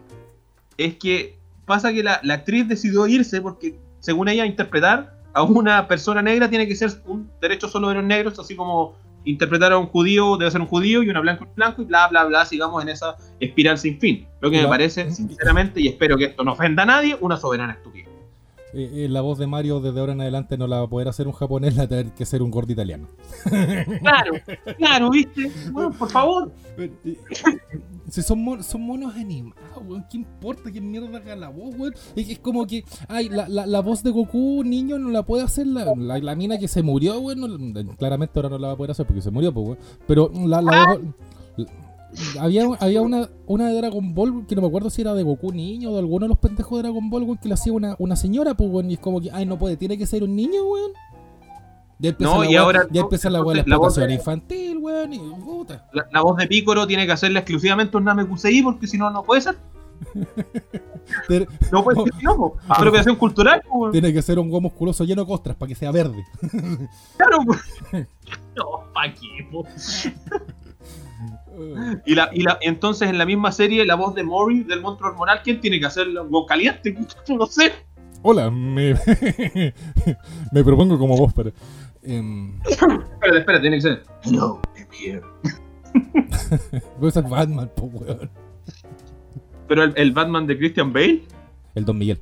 Es que pasa que la, la actriz decidió irse porque, según ella, interpretar a una persona negra tiene que ser un derecho solo de los negros, así como interpretar a un judío debe ser un judío y una blanco un blanco y bla bla bla, sigamos en esa espiral sin fin. Lo que me parece, sinceramente, y espero que esto no ofenda a nadie, una soberana estupidez. Eh, eh, la voz de Mario desde ahora en adelante no la va a poder hacer un japonés, la va a tener que ser un gordo italiano. Claro, claro, viste. Bueno, por favor. Si son, mon- son monos animados, weón, ¿qué importa qué mierda haga la voz, weón? Es, es como que, ay, la, la, la voz de Goku, niño, no la puede hacer la, la, mina que se murió, weón. no- claramente ahora no la va a poder hacer porque se murió, pues, weón. Pero la, la voz. Había, había una, una de Dragon Ball que no me acuerdo si era de Goku niño o de alguno de los pendejos de Dragon Ball, que la hacía una, una señora, pues, weón. Y es como que, ay, no puede, tiene que ser un niño, weón. Ya empieza No, la y ahora- ya empieza la la la voz de- infantil, weón. Y puta. La, la voz de Piccolo tiene que hacerle exclusivamente un Namekusei porque si no, no puede ser. Tiene- No puede ser, no, apropiación cultural, weón. Tiene que ser un huevo musculoso lleno de costras para que sea verde. claro. No, pa' qué. Y, la, y la, entonces en la misma serie, la voz de Mori del monstruo hormonal, ¿quién tiene que hacerlo? ¿Con caliente? No sé. Hola, me, me propongo como vos, pero. em, Espera, espera, tiene que ser. Hello, Emir. voy a ser Batman, po, weón. Pero el, el Batman de Christian Bale. El Don Miguel.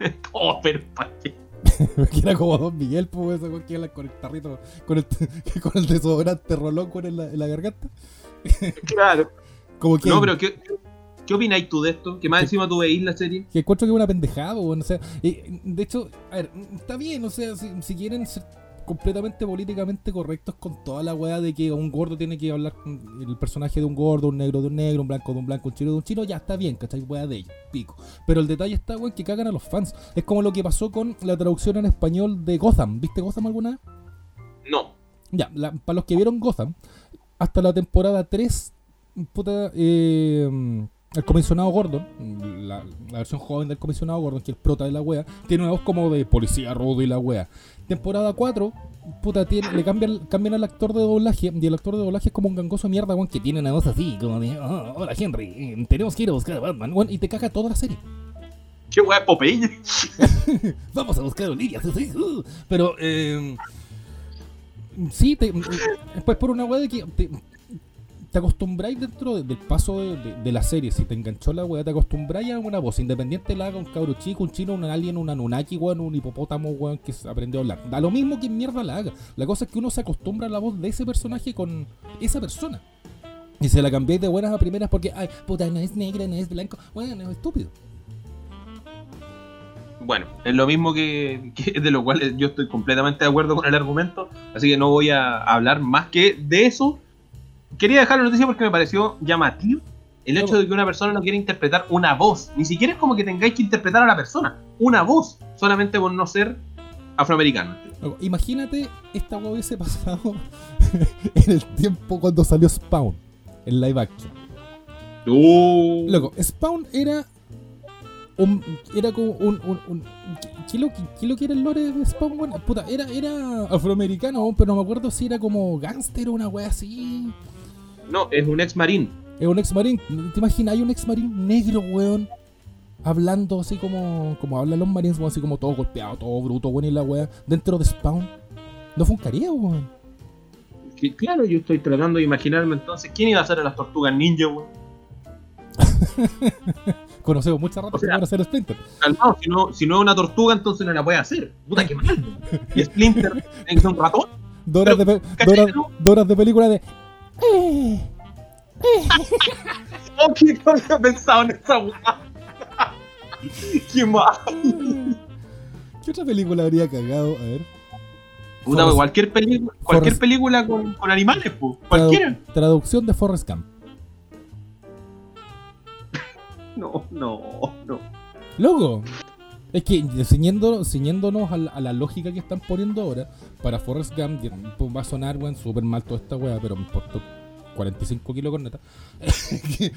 Oh, pero pa' qué. que era como Don Miguel, po, esa que habla con el tarrito, con el, con el desodorante rolón con en la, en la garganta. Claro. Como que. No, pero ¿qué, qué opináis tú de esto? Que más encima tú veís la serie. Que encuentro que es una pendejada. O sea, eh, de hecho, a ver, está bien, o sea, si, si quieren ser completamente políticamente correctos con toda la weá de que un gordo tiene que hablar con el personaje de un gordo, un negro de un negro, un blanco de un blanco, un chino de un chino, ya está bien, ¿cachai? Weá de ellos, pico. Pero el detalle está, weón, que cagan a los fans. Es como lo que pasó con la traducción en español de Gotham. ¿Viste Gotham alguna vez? No. Ya, la- para los que vieron Gotham, hasta la temporada 3, puta, eh, el comisionado Gordon, la, la versión joven del comisionado Gordon, que es el prota de la wea, tiene una voz como de policía rudo y la wea. Temporada 4, puta, tiene, le cambian, cambian al actor de doblaje, y el actor de doblaje es como un gangoso mierda, weón, que tiene una voz así, como de, "Ah, hola Henry, eh, tenemos que ir a buscar a Batman, weón, y te caga toda la serie. ¿Qué weá Popeye? Vamos a buscar a Olivia. uh. Pero, eh, sí, te, pues por una weá de que te, te acostumbráis dentro de- del paso de, la serie. Si te enganchó la weá, te acostumbráis a una voz. Independiente la haga un cabro chico, un chino, un alien, un anunnaki, weón, un hipopótamo, weón, que aprendió a hablar. Da lo mismo que mierda la haga. La cosa es que uno se acostumbra a la voz de ese personaje con esa persona. Y se la cambiáis de buenas a primeras porque, ay, puta, no es negra, no es blanco. Bueno, es estúpido. Bueno, es lo mismo que de lo cual yo estoy completamente de acuerdo con el argumento, así que no voy a hablar más que de eso. Quería dejar la noticia porque me pareció llamativo el hecho de que una persona no quiere interpretar una voz. Ni siquiera es como que tengáis que interpretar a la persona, una voz, solamente por no ser afroamericano. Imagínate esta weá hubiese pasado en el tiempo cuando salió Spawn en live action. Uh, Loco, Spawn era un, era como un, un, un- ¿qué, lo, qué lo que era el lore de Spawn? weón? puta, era, era afroamericano, pero no me acuerdo si era como gangster o una wea así. No, es un ex marín. Es un ex marín. ¿Te imaginas? Hay un ex marín negro, weón. Hablando así como, como hablan los marines, weón, así como todo golpeado, todo bruto, weón, y la wea, dentro de Spawn. No funcaría, weón. Que, claro, yo estoy tratando de imaginarme entonces quién iba a ser a las tortugas ninja, weón. Conocemos muchas ratas O sea- que ser Splinter. Calmado, si no, si no es una tortuga, entonces no la puede hacer. Puta que mal. Y Splinter ser un ratón. Dos horas, de, dos horas de película de. "Eh". Oh, que no había pensado en esa weá. Qué mal. ¿Qué otra película habría cagado? A ver. Puta, Forrest- cualquier película, cualquier Forrest- película con, con animales, pues. Tradu- Cualquiera. traducción de Forrest Gump. No, no, no. Loco. Es que ciñéndonos a la, a la lógica que están poniendo ahora, para Forrest Gump pues, va a sonar, weón, súper mal toda esta weá, pero me importa 45 kilos corneta.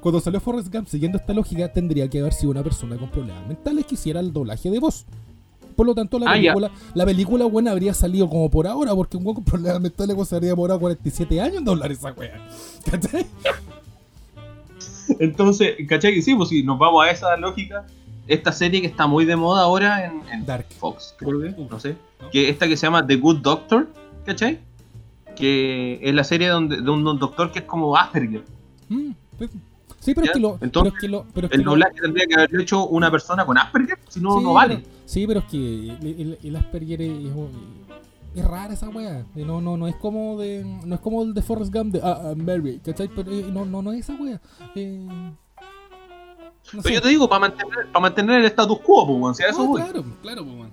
Cuando salió Forrest Gump, siguiendo esta lógica, tendría que haber sido una persona con problemas mentales que hiciera el doblaje de voz. Por lo tanto, la Ah, ya. película, la película buena habría salido como por ahora, porque un weón con problemas mentales se habría demorado 47 años en doblar esa weá. ¿Cachai? Entonces, ¿cachai? Que sí, pues si nos vamos a esa lógica, esta serie que está muy de moda ahora en, en Dark. Fox, creo que, no sé. Que esta que se llama The Good Doctor, ¿cachai? Que es la serie donde, de un, doctor que es como Asperger. Mm, pues, sí, pero ¿Ya? es que lo. Entonces, pero es que lo, pero es que El lo- doblaje tendría que haberlo hecho una persona con Asperger, si no, sí, no vale. pero- sí, pero es que el, el- el Asperger es, es, es rara esa wea. Eh, No, no, no es como de. No es como el de Forrest Gump de ah, ah, Mary, ¿cachai? Pero eh, no, no, no es esa wea. Eh, no Pero sé. yo te digo, para mantener, para mantener el status quo, pues, si a eso voy. claro, claro, pues.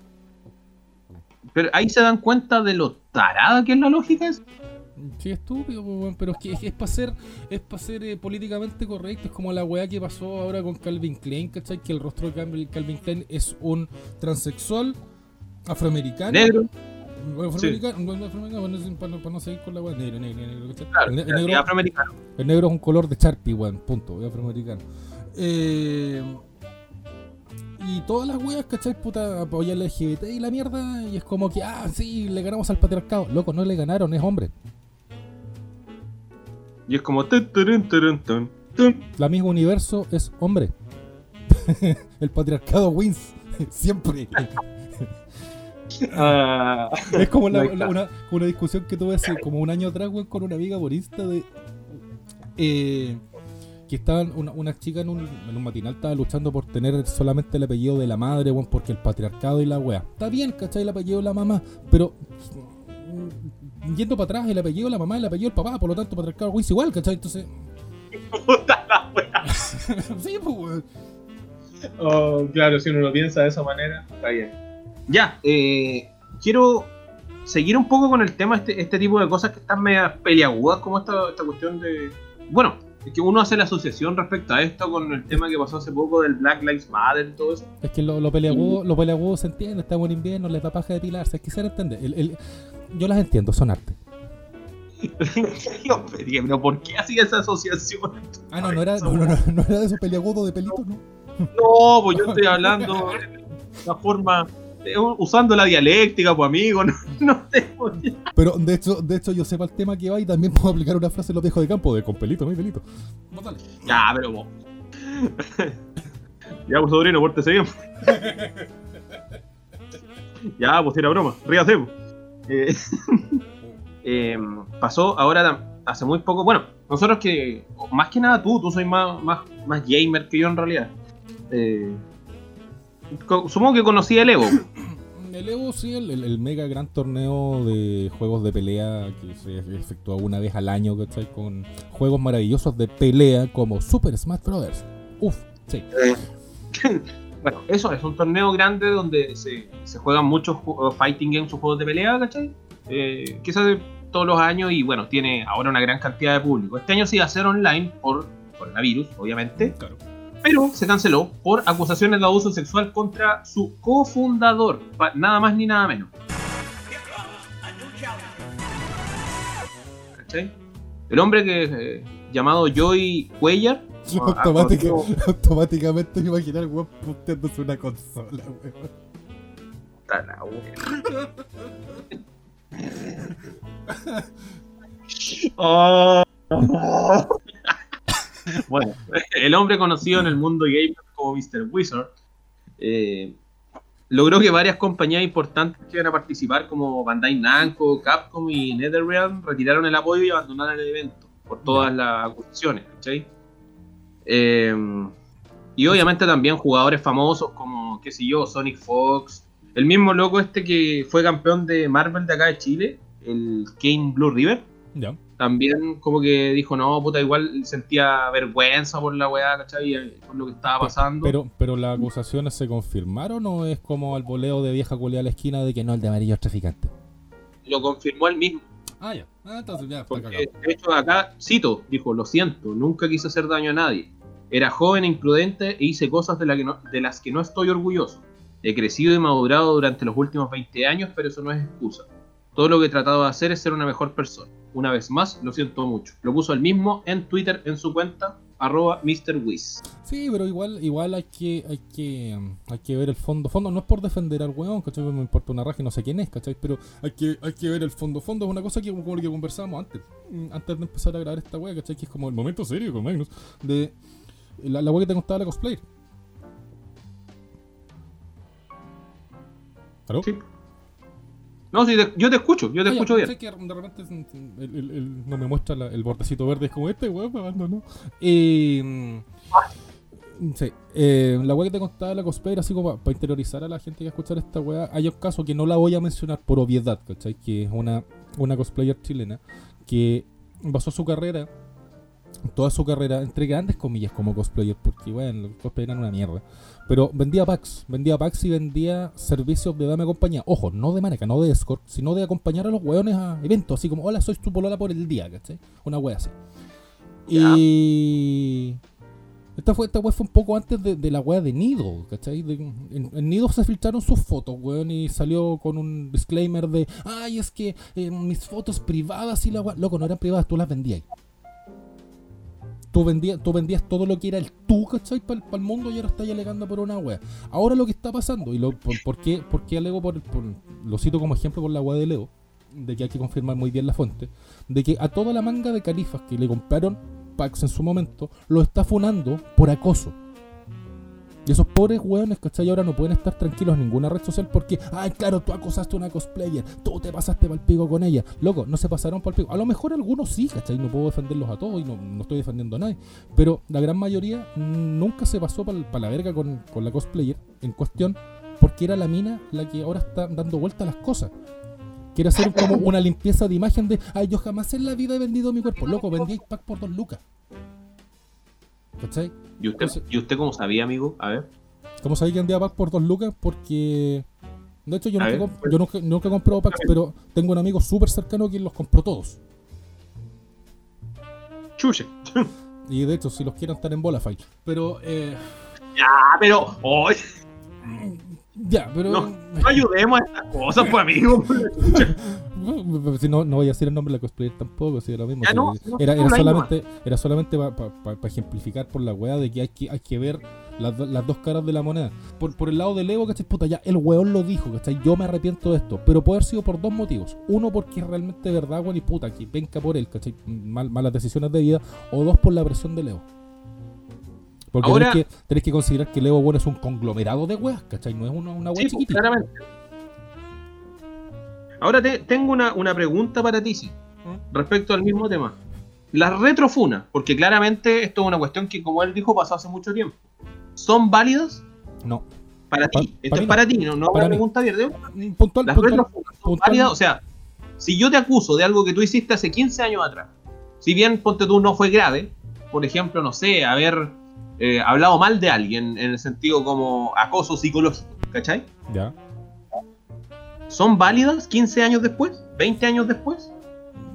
Pero ahí se dan cuenta de lo tarada que es la lógica. esa. Sí, estúpido, pues, pero es que es, para ser, es para ser eh, políticamente correcto. Es como la weá que pasó ahora con Calvin Klein, ¿cachai? Que el rostro de Calvin, Calvin Klein es un transexual afroamericano. Negro, Bueno, Sí. afroamericano, bueno, afroamericano, para, no- para no seguir con la weá, negro, negro, negro. Claro, el, el negro, afroamericano. el negro es un color de Sharpie, weón, punto, afroamericano. Eh, y todas las weas, ¿cachai? Puta, apoyan la LGBT y la mierda, y es como que, ah, sí, le ganamos al patriarcado. Loco, no le ganaron, es hombre. Y es como. La misma universo es hombre. el patriarcado wins, siempre. Ah, Es como la- la- una, una discusión que tuve hace como un año atrás, weón, con una amiga por Insta de. eh, que estaban, una, una chica en un, en un matinal estaba luchando por tener solamente el apellido de la madre, weón, porque el patriarcado y la wea. Está bien, ¿cachai? El apellido de la mamá, pero. mm, Yendo para atrás, el apellido de la mamá y el apellido del papá, por lo tanto, patriarcado wins igual, ¿cachai? Entonces. puta la wea. sí, pues, weón. Oh, claro, si uno lo piensa de esa manera, está bien. Ya, eh, quiero seguir un poco con el tema, este, este tipo de cosas que están medio peliagudas, como esta, esta cuestión de. Bueno, es que uno hace la asociación respecto a esto con el tema que pasó hace poco del Black Lives Matter y todo eso. Es que lo, lo peleagudo, lo se entiende, estamos en invierno, les da paja depilarse, es que se entiende. El, el- yo las entiendo, son arte. Pero ¿por qué hacía esa asociación? Ah, no, no era, no, no, no, no era de esos peleagudos de pelitos, ¿no? No, pues yo estoy hablando de una forma. Usando la dialéctica, pues amigo, no, no tengo Pero de hecho, de hecho yo sé para el tema que va y también puedo aplicar una frase en los viejos de campo de con pelito, no hay pelito. Dale. Ya, pero vos. ya, pues sobrino, pórtese bien. ya, pues era broma, ríase. pues. Eh, eh, pasó ahora hace muy poco. Bueno, nosotros que. Más que nada tú, tú soy más, más, más gamer que yo en realidad. Eh, supongo que conocí el Evo. El Evo, sí, el, el- mega gran torneo de juegos de pelea que se efectúa una vez al año, ¿cachai? Con juegos maravillosos de pelea como Super Smash Brothers. Uf, sí. Bueno, eso es un torneo grande donde se, se juegan muchos ju- fighting games o juegos de pelea, ¿cachai? Eh, que se hace todos los años y bueno, tiene ahora una gran cantidad de público. Este año se iba a hacer online por coronavirus, obviamente, Claro. Pero se canceló por acusaciones de abuso sexual contra su cofundador, nada más ni nada menos. ¿Cachai? El hombre que eh, llamado Joy Cuellar Yo Ah, automática- automáticamente me imaginé al weón puteándose una consola, weón. Puta la wea. Oh. bueno, el hombre conocido en el mundo gamer como Mr. Wizard eh, logró que varias compañías importantes que iban a participar como Bandai Namco, Capcom y NetherRealm retiraron el apoyo y abandonaron el evento por todas las acusaciones, ¿cachai? Eh, y obviamente también jugadores famosos como, qué sé yo, Sonic Fox, el mismo loco este que fue campeón de Marvel de acá de Chile, el Kane Blue River, Ya. También como que dijo, no, puta, igual sentía vergüenza por la weá, ¿cachai? Eh, Por lo que estaba pasando. Pero, pero las acusaciones se confirmaron o es como al voleo de vieja culia a la esquina de que no, el de amarillo es traficante. Lo confirmó él mismo. Ah, ya. Ah, entonces ya está Porque, de hecho, acá, cito, dijo, lo siento, nunca quise hacer daño a nadie. Era joven e imprudente e hice cosas de, la que no- de las que no estoy orgulloso. He crecido y madurado durante los últimos 20 años, pero eso no es excusa. Todo lo que he tratado de hacer es ser una mejor persona. Una vez más, lo siento mucho. Lo puso él mismo en Twitter, en su cuenta, arroba MrWiz. Sí, pero igual, igual hay que, hay que, hay que ver el fondo. Fondo no es por defender al weón, ¿cachai? Me importa una raja y no sé quién es, ¿cachai? Pero hay que, hay que ver el fondo. Fondo es una cosa que como lo que conversábamos antes, mm, antes de empezar a grabar esta wea, ¿cachai? Que es como el momento serio con Magnus, de la, la wea que te contaba la cosplayer. ¿Aló? Sí. No, sí, yo te escucho, yo te ya, escucho bien. sé que de repente el- el- el- no me muestra la- el bordecito verde, es como este, weón, me abandonó. Y. mm, sí, eh, la weá que te contaba la cosplayer, así como para interiorizar a la gente que va a escuchar esta weá, hay un caso que no la voy a mencionar por obviedad, ¿cachai? Que es una, una cosplayer chilena que basó su carrera, toda su carrera, entre grandes comillas, como cosplayer, porque bueno, los cosplayer eran una mierda. Pero vendía packs, vendía packs y vendía servicios de dame compañía. Ojo, no de marca, no de escort, sino de acompañar a los weones a eventos, así como, hola, soy tu polola por el día, ¿cachai? Una wea así. Y. Esta fue, esta weá fue un poco antes de, de la weá de Nido, ¿cachai? De- en, en Nido se filtraron sus fotos, weón, y salió con un disclaimer de, ay, es que eh, mis fotos privadas y la weá. Loco, no eran privadas, tú las vendías. Tú vendías, tú vendías todo lo que era el tú, ¿cachai? Para el mundo y ahora estás alegando por una weá. Ahora lo que está pasando, y lo, por, qué, por qué alego por, por- lo cito como ejemplo por la weá de Leo, de que hay que confirmar muy bien la fuente, de que a toda la manga de califas que le compraron packs en su momento, lo está funando por acoso. Y esos pobres weones, ¿cachai? Ahora no pueden estar tranquilos en ninguna red social porque, ay, claro, tú acosaste a una cosplayer, tú te pasaste pa'l pico con ella. Loco, no se pasaron pa'l pico. A lo mejor algunos sí, ¿cachai? No puedo defenderlos a todos y no, no estoy defendiendo a nadie. Pero la gran mayoría nunca se pasó para la verga con, con la cosplayer en cuestión porque era la mina la que ahora está dando vuelta a las cosas. Quiere hacer como una limpieza de imagen de, ay, yo jamás en la vida he vendido mi cuerpo. Loco, vendí pack por dos lucas. ¿Cachai? ¿Y usted, ¿Y usted cómo sabía, amigo? A ver. ¿Cómo sabéis que vendía pack por dos lucas? Porque. De hecho, yo nunca, ver, yo nunca, nunca he comprado packs, pero tengo un amigo súper cercano quien los compró todos. Chuche. Y de hecho, si los quieren, están en Bolafy. Pero, eh, Ah, pero. ¡ay! Ya, pero. No, no ayudemos a estas cosas, pues, amigo. Si no, no voy a decir el nombre de la cosplayer tampoco, si era lo mismo. No, era, solamente, era solamente para ejemplificar por la weá de que hay que, hay que ver las, las dos caras de la moneda. Por, por el lado del ego, ¿cachai? Puta, ya el weón lo dijo, ¿cachai? Yo me arrepiento de esto. Pero puede haber sido por dos motivos. Uno, porque es realmente verdad, weón, y puta, que venga por él, ¿cachai? Mal- malas decisiones de vida. O dos, por la presión del ego. Porque Ahora- tenés, que, tenés que considerar que el ego, bueno, es un conglomerado de weas, ¿cachai? No es una, una wea Sí, chiquitita. claramente. Ahora te, tengo una, una pregunta para ti, sí, ¿Mm? respecto al mismo tema. Las retrofunas, porque claramente esto es una cuestión que, como él dijo, pasó hace mucho tiempo. ¿Son válidas No. para Pa- ti? Esto para es para ti, no, no Para una pregunta abierta. Puntual, Las puntual, retrofunas son puntual- válidas, o sea, si yo te acuso de algo que tú hiciste hace 15 años atrás, si bien ponte tú no fue grave, por ejemplo, no sé, haber eh, hablado mal de alguien en el sentido como acoso psicológico, ¿cachai? Ya. ¿Son válidas 15 años después? ¿20 años después?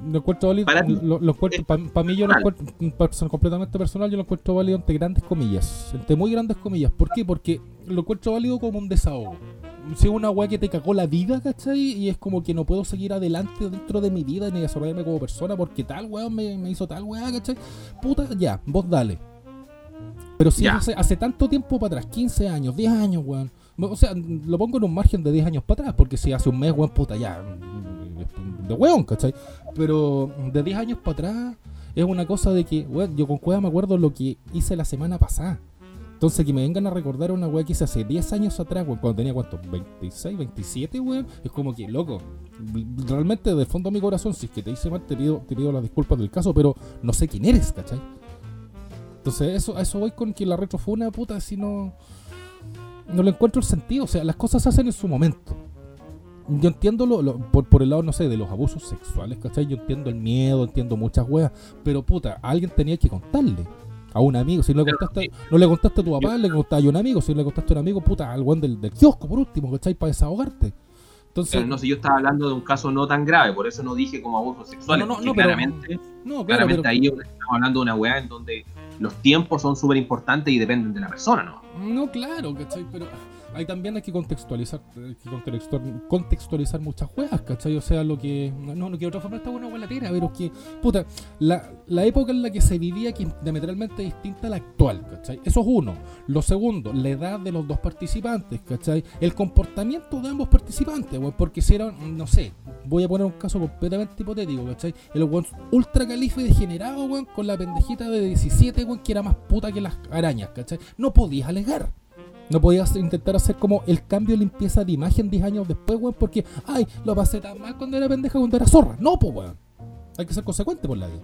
Lo encuentro válido. Para mí, yo lo Personal. encuentro mm, perso- completamente personal. Yo lo encuentro válido entre grandes comillas. Entre muy grandes comillas. ¿Por qué? Porque lo encuentro válido como un desahogo. Si es una weá que te cagó la vida, ¿cachai? Y es como que no puedo seguir adelante dentro de mi vida ni desarrollarme como persona porque tal weón me, me hizo tal weá, ¿cachai? Puta, ya, vos dale. Pero si hace, hace tanto tiempo para atrás, 15 años, 10 años, weón. O sea, lo pongo en un margen de 10 años para atrás, porque si hace un mes, weón, puta, ya. De weón, ¿cachai? Pero de 10 años para atrás es una cosa de que, weón, yo con Cueva me acuerdo lo que hice la semana pasada. Entonces que me vengan a recordar una weá que hice hace 10 años atrás, weón, cuando tenía cuánto, 26, 27, weón. Es como que, loco, realmente de fondo de mi corazón, si es que te hice mal, te pido, te pido las disculpas del caso, pero no sé quién eres, ¿cachai? Entonces eso, a eso voy con que la retro fue una puta, si no... No le encuentro el sentido, o sea, las cosas se hacen en su momento. Yo entiendo lo, lo- por, por el lado, no sé, de los abusos sexuales, ¿cachai? Yo entiendo el miedo, entiendo muchas weas, pero puta, a alguien tenía que contarle. A un amigo, si no le contaste, no le contaste a tu papá, le contaste a un amigo, si no le contaste a un amigo, puta, al weón del, del kiosco por último, ¿cachai? Para desahogarte. Entonces, Pero no sé, yo estaba hablando de un caso no tan grave, por eso no dije como abuso sexual. No, no, no, pero- claramente, no, claro, claramente pero, ahí estamos hablando de una weá en donde los tiempos son súper importantes y dependen de la persona, ¿no? No, claro, ¿cachai? Pero ahí también hay que contextualizar, hay que contextualizar, muchas weas, ¿cachai? O sea, lo que. No, no quiero transformar esta buena gualatera, pero es que, puta, la, la época en la que se vivía que es diametralmente distinta a la actual, ¿cachai? Eso es uno. Lo segundo, la edad de los dos participantes, ¿cachai? El comportamiento de ambos participantes, weón, porque si eran, no sé, voy a poner un caso completamente hipotético, ¿cachai? El weón ultra calife degenerado, weón, con la pendejita de 17, weón, que era más puta que las arañas, ¿cachai? No podías alegar. No podías intentar hacer como el cambio de limpieza de imagen 10 años después, weón, porque, ay, lo pasé tan mal cuando era pendeja, cuando era zorra. No, pues, weón. Hay que ser consecuente por la vida.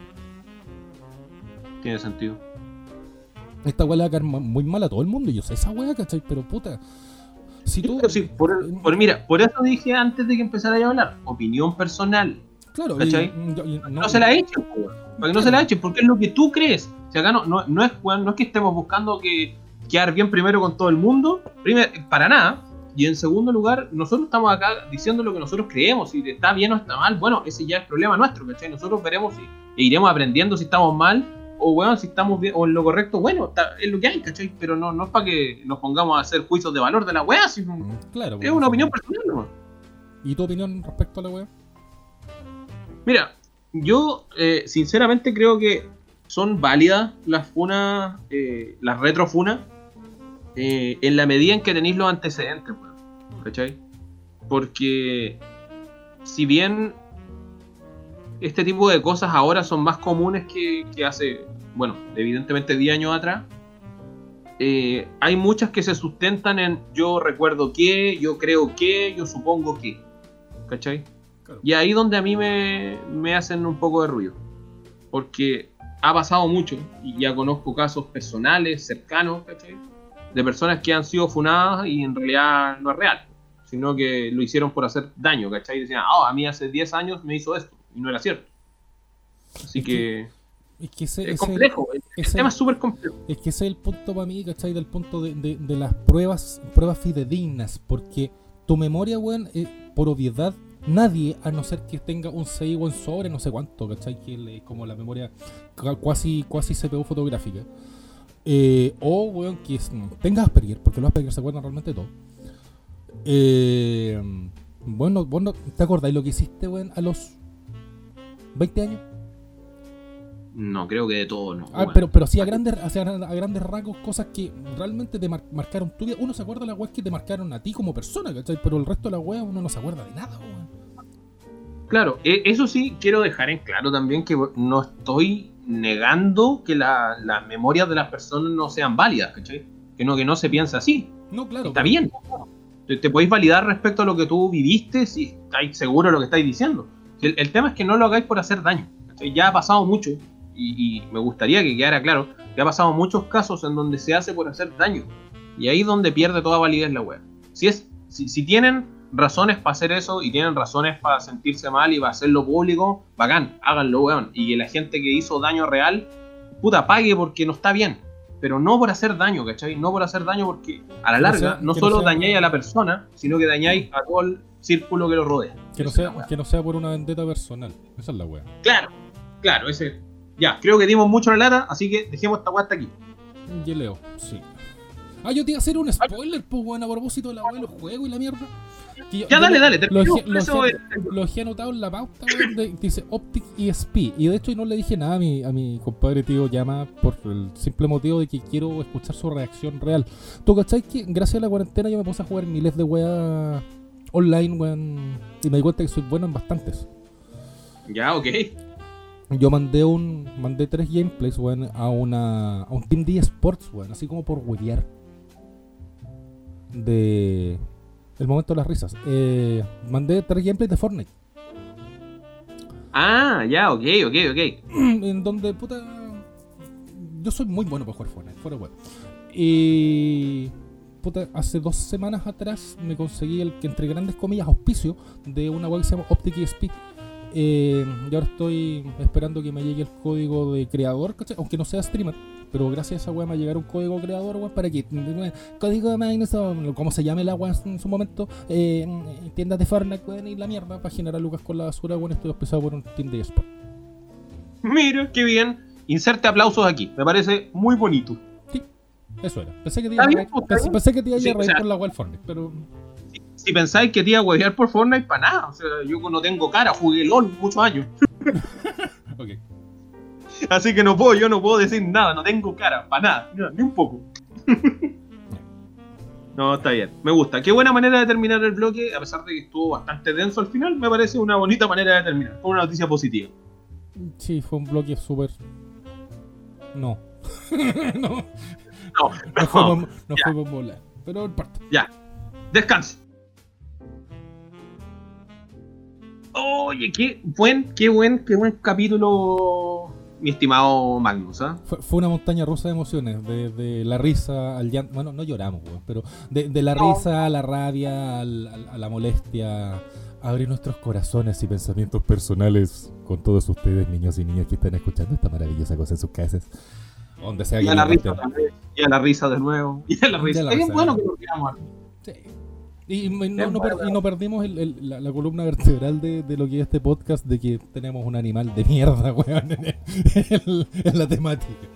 Tiene sentido. Esta weá le va a caer muy mal a todo el mundo. y Yo sé esa weá, ¿cachai? Pero puta. Si tú. Sí, por, por- mira, por eso dije antes de que empezara a hablar, opinión personal. Claro, ¿cachai? y- y- No, se la echen, weón. para que no se la echen, porque es lo que tú crees. Si acá no, no, no es, no es que estemos buscando que quedar bien primero con todo el mundo, primero, para nada. Y en segundo lugar, nosotros estamos acá diciendo lo que nosotros creemos, si está bien o está mal, bueno, ese ya es problema nuestro, ¿cachai? Nosotros veremos si, e iremos aprendiendo si estamos mal o weón, si estamos bien, o en lo correcto, bueno, está- es lo que hay, ¿cachai? Pero no, no es para que nos pongamos a hacer juicios de valor de la weá, sino Mm, Claro. es pues, una sí. opinión personal, ¿no? ¿Y tu opinión respecto a la wea? Mira, yo eh, sinceramente creo que son válidas las funas, eh, las retrofunas, eh, en la medida en que tenéis los antecedentes, weón. ¿Cachai? Porque si bien este tipo de cosas ahora son más comunes que, que hace, bueno, evidentemente 10 años atrás, eh, hay muchas que se sustentan en yo recuerdo que, yo creo que, yo supongo que. ¿Cachai? Y ahí donde a mí me, me hacen un poco de ruido. Porque ha pasado mucho y ya conozco casos personales, cercanos, ¿cachai? De personas que han sido funadas y en realidad no es real. Sino que lo hicieron por hacer daño, ¿cachai? Y decían, ah, a mí hace 10 años me hizo esto. Y no era cierto. Así Es que Es que ese, es ese- complejo. El, el ese- tema es súper complejo. Es que ese es el punto para mí, ¿cachai? Del punto de, de- de las pruebas pruebas fidedignas. Porque tu memoria, weón, eh, por obviedad, nadie, a no ser que tenga un CI en sobre, no sé cuánto, ¿cachai? Que es como la memoria cuasi, cuasi CPU fotográfica. Eh, o, weón, que es- tenga Asperger, porque los Asperger se acuerdan realmente de todo. Eh, bueno, vos no- ¿te acordáis lo que hiciste, weón, a los 20 años? No, creo que de todo no. Ah, pero, pero sí a grandes, a grandes rasgos, cosas que realmente te mar- marcaron tu vida. Uno se acuerda de las weas que te marcaron a ti como persona, ¿cachai? Pero el resto de las weas uno no se acuerda de nada, weón. Claro, e- eso sí quiero dejar en claro también que no estoy negando que la- las memorias de las personas no sean válidas, ¿cachai? Que no, que no se piensa así. No, claro. Está bien. Te, te podéis validar respecto a lo que tú viviste si estáis seguros de lo que estáis diciendo. El, el tema es que no lo hagáis por hacer daño. ¿cachai? Ya ha pasado mucho, y, y me gustaría que quedara claro, que ha pasado muchos casos en donde se hace por hacer daño. Y ahí es donde pierde toda validez la web. Si, es, si, si tienen razones para hacer eso y tienen razones para sentirse mal y para hacerlo público, bacán, háganlo, weón. Y que la gente que hizo daño real, puta, pague porque no está bien. Pero no por hacer daño, ¿cachai? No por hacer daño porque a la larga sea- no solo sea- dañáis a la persona, sino que dañáis a todo el círculo que lo rodea. Que no, sea, weá. que no sea por una vendetta personal. Esa es la wea. Claro, claro, ese. Ya, creo que dimos mucho la lata, así que dejemos esta weá hasta aquí. Y leo, sí. Ah, yo te iba a hacer un spoiler, pues, weón, a propósito de la wea de los juegos y la mierda. Yo- Ya, yo dale, lo- dale, Lo lo eh. lo dejé anotado en la pauta, weón, de- dice Optic ESP. Y de hecho no le dije nada a mi, a mi compadre tío Llama por el simple motivo de que quiero escuchar su reacción real. ¿Tú cachai que gracias a la cuarentena yo me puse a jugar miles de weas online, weón? Y me di cuenta que soy bueno en bastantes. Ya, ok. Yo mandé un mandé tres gameplays, weón, a una a un team de esports, weón, así como por huevear. De el momento de las risas. Eh, mandé tres gameplays de Fortnite. Ah, ya, ok, ok, ok. en donde, puta. Yo soy muy bueno para jugar Fortnite, fuera web. Y. Puta, hace dos semanas atrás me conseguí el que, entre grandes comillas, auspicio de una web que se llama Optic ESP. Eh, y ahora estoy esperando que me llegue el código de creador, ¿cachai? aunque no sea streamer. Pero gracias a esa web me va a llegar un código creador, weón, para que. Código de Microsoft, como se llame la web en su momento, eh, tiendas de Fortnite pueden ir la mierda para generar lucas con la basura. Bueno, estoy auspiciado por un team de eSport. Mira, qué bien. Inserte aplausos aquí. Me parece muy bonito. Eso era. Pensé que te iba a reír, pensé, bien. pensé que te iba a Sí, reír o sea- por la web Fortnite, pero. Si pensáis que te iba a huevear por Fortnite, para nada. O sea, yo no tengo cara, jugué LOL muchos años. Ok. Así que no puedo, yo no puedo decir nada, no tengo cara, para nada, no, ni un poco. No, está bien, me gusta. Qué buena manera de terminar el bloque, a pesar de que estuvo bastante denso al final, me parece una bonita manera de terminar, con una noticia positiva. Sí, fue un bloque súper. No. no. No, No fue, no, por- no fue. Pero parte. ya, descanse. Oye, qué buen, qué buen, qué buen capítulo, mi estimado Magnus, ¿ah? Fue, fue una montaña rusa de emociones. De, de la risa al llanto. Bueno, no lloramos. Pero de, de la No. risa a la rabia, al- al- a la molestia. Abrir nuestros corazones y pensamientos personales con todos ustedes, niños y niñas que están escuchando esta maravillosa cosa en sus casas. Donde sea Y a la risa también, y a la risa de nuevo, y a la risa. la Es risa. bueno que lo digamos. Sí. Y, y no, no per- y no perdimos el- el- la, la columna vertebral de, de lo que es este podcast, de que tenemos un animal de mierda, weón, en, el- en la temática.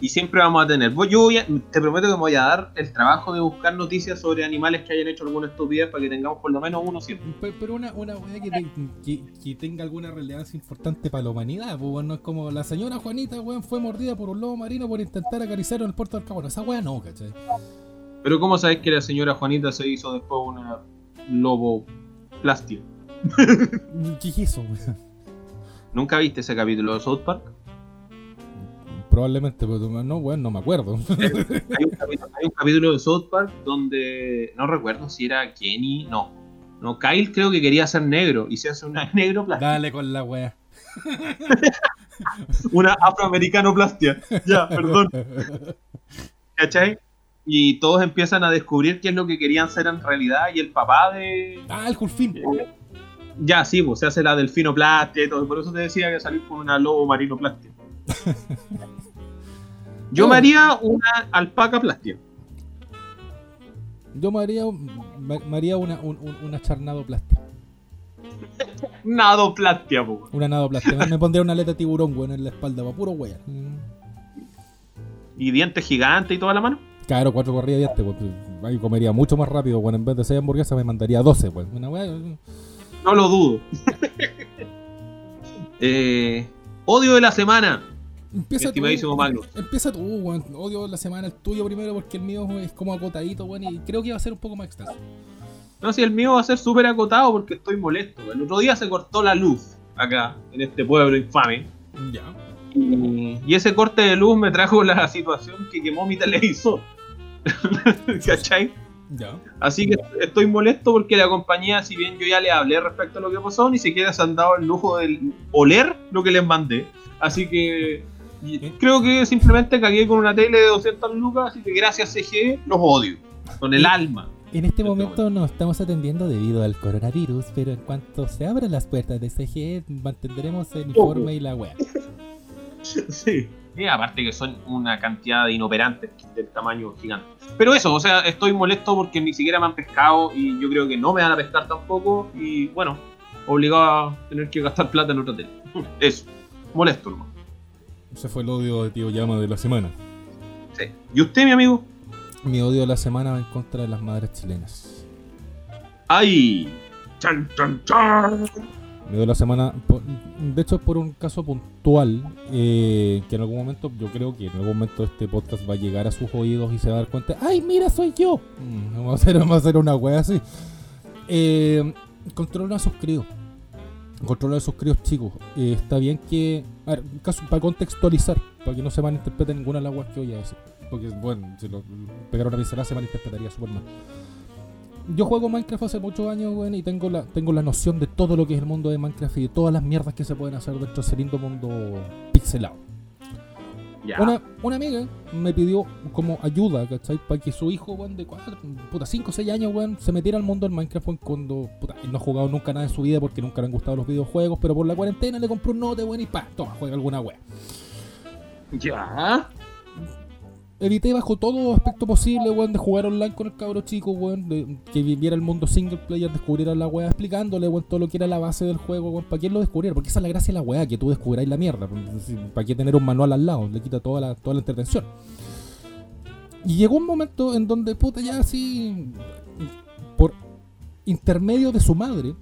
Y siempre vamos a tener. Yo voy a- te prometo que me voy a dar el trabajo de buscar noticias sobre animales que hayan hecho alguna estupidez para que tengamos por lo menos uno siempre. Pe- Pero una, una weá que, te- que, que tenga alguna relevancia importante para la humanidad, pues no es como la señora Juanita, weón, fue mordida por un lobo marino por intentar acariciar en el puerto del Cabo. Esa weá no, ¿cachai? Pero ¿cómo sabes que la señora Juanita se hizo después una lobo plastia? ¿Qué eso, weón? ¿Nunca viste ese capítulo de South Park? Probablemente, pero no, weón, no me acuerdo. Hay un, capítulo, hay un capítulo de South Park donde no recuerdo si era Kenny, no. No, Kyle creo que quería ser negro y se hace una negro plastia. Dale con la weá. Una afroamericano plastia. Ya, perdón. ¿Cachai? Y todos empiezan a descubrir qué es lo que querían ser en realidad y el papá de... Ah, el Julfín. Ya, sí, pues se hace la delfinoplastia y todo. Por eso te decía que salir con una lobo marinoplastia. Yo me haría una alpaca plastia. Yo me haría, me, me haría una, un- un- una charnadoplastia. Nadoplastia, po. Una nadoplastia. Me, me pondría una aleta de tiburón, weón, en la espalda, para puro weón. Y dientes gigantes y toda la mano. Claro, cuatro corridas de dientes, weón. Ahí comería mucho más rápido, weón. En vez de seis hamburguesas me mandaría 12, weón. Una weá. No lo dudo. Eh, odio de la semana. Empieza tú, Magnus. Empieza tú, weón. Odio la semana el tuyo primero porque el mío es como acotadito, weón. Y creo que va a ser un poco más extenso. No, si el mío va a ser súper acotado porque estoy molesto. El otro día se cortó la luz acá, en este pueblo infame. Ya. Y, y ese corte de luz me trajo la situación que quemó mi televisor. ¿Cachai? Ya. Así que estoy molesto porque la compañía, si bien yo ya le hablé respecto a lo que pasó, ni siquiera se han dado el lujo de oler lo que les mandé. Así que creo que simplemente cagué con una tele de 200 lucas, así que gracias CGE los odio. Con el alma. En este momento nos estamos atendiendo debido al coronavirus, pero en cuanto se abran las puertas de CGE, mantendremos el informe y la web. Sí. Y aparte que son una cantidad de inoperantes del tamaño gigante. Pero eso, o sea, estoy molesto porque ni siquiera me han pescado y yo creo que no me van a pescar tampoco. Y bueno, obligado a tener que gastar plata en otra tele. Eso, molesto, hermano. Ese fue el odio de Tío Llama de la semana. Sí. ¿Y usted, mi amigo? Mi odio de la semana va en contra de las madres chilenas. ¡Ay! ¡Chan, chan, chan! Mi odio de la semana, de hecho, es por un caso puntual, eh, que en algún momento, yo creo que en algún momento este podcast va a llegar a sus oídos y se va a dar cuenta, ¡ay, mira, soy yo! Mm, vamos, a hacer, vamos a hacer una wea así. Eh, controla a sus críos. Controla a sus críos chicos. Eh, está bien que. A ver, caso, para contextualizar, para que no se malinterprete ninguna de las weas que voy a decir. Porque, bueno, si lo pegar una pincelada se malinterpretaría súper mal. Yo juego Minecraft hace muchos años, weón, y tengo la, tengo la noción de todo lo que es el mundo de Minecraft y de todas las mierdas que se pueden hacer dentro de ese lindo mundo pixelado. Ya. Una, una amiga me pidió como ayuda, ¿cachai? Para que su hijo, weón, de 4, puta, 5 o 6 años, weón, se metiera al mundo del Minecraft, weón, cuando, puta, él no ha jugado nunca nada en su vida porque nunca le han gustado los videojuegos, pero por la cuarentena le compró un note, weón, y pa, toma, juega alguna weá. Ya. Evité bajo todo aspecto posible, weón, de jugar online con el cabro chico, weón, de que viviera el mundo single player, descubriera la weá, explicándole, weón, todo lo que era la base del juego, weón, para que él lo descubriera, porque esa es la gracia de la weá, que tú descubráis la mierda, para que tener un manual al lado, le quita toda la, toda la entretención. Y llegó un momento en donde, puta, ya así, por intermedio de su madre,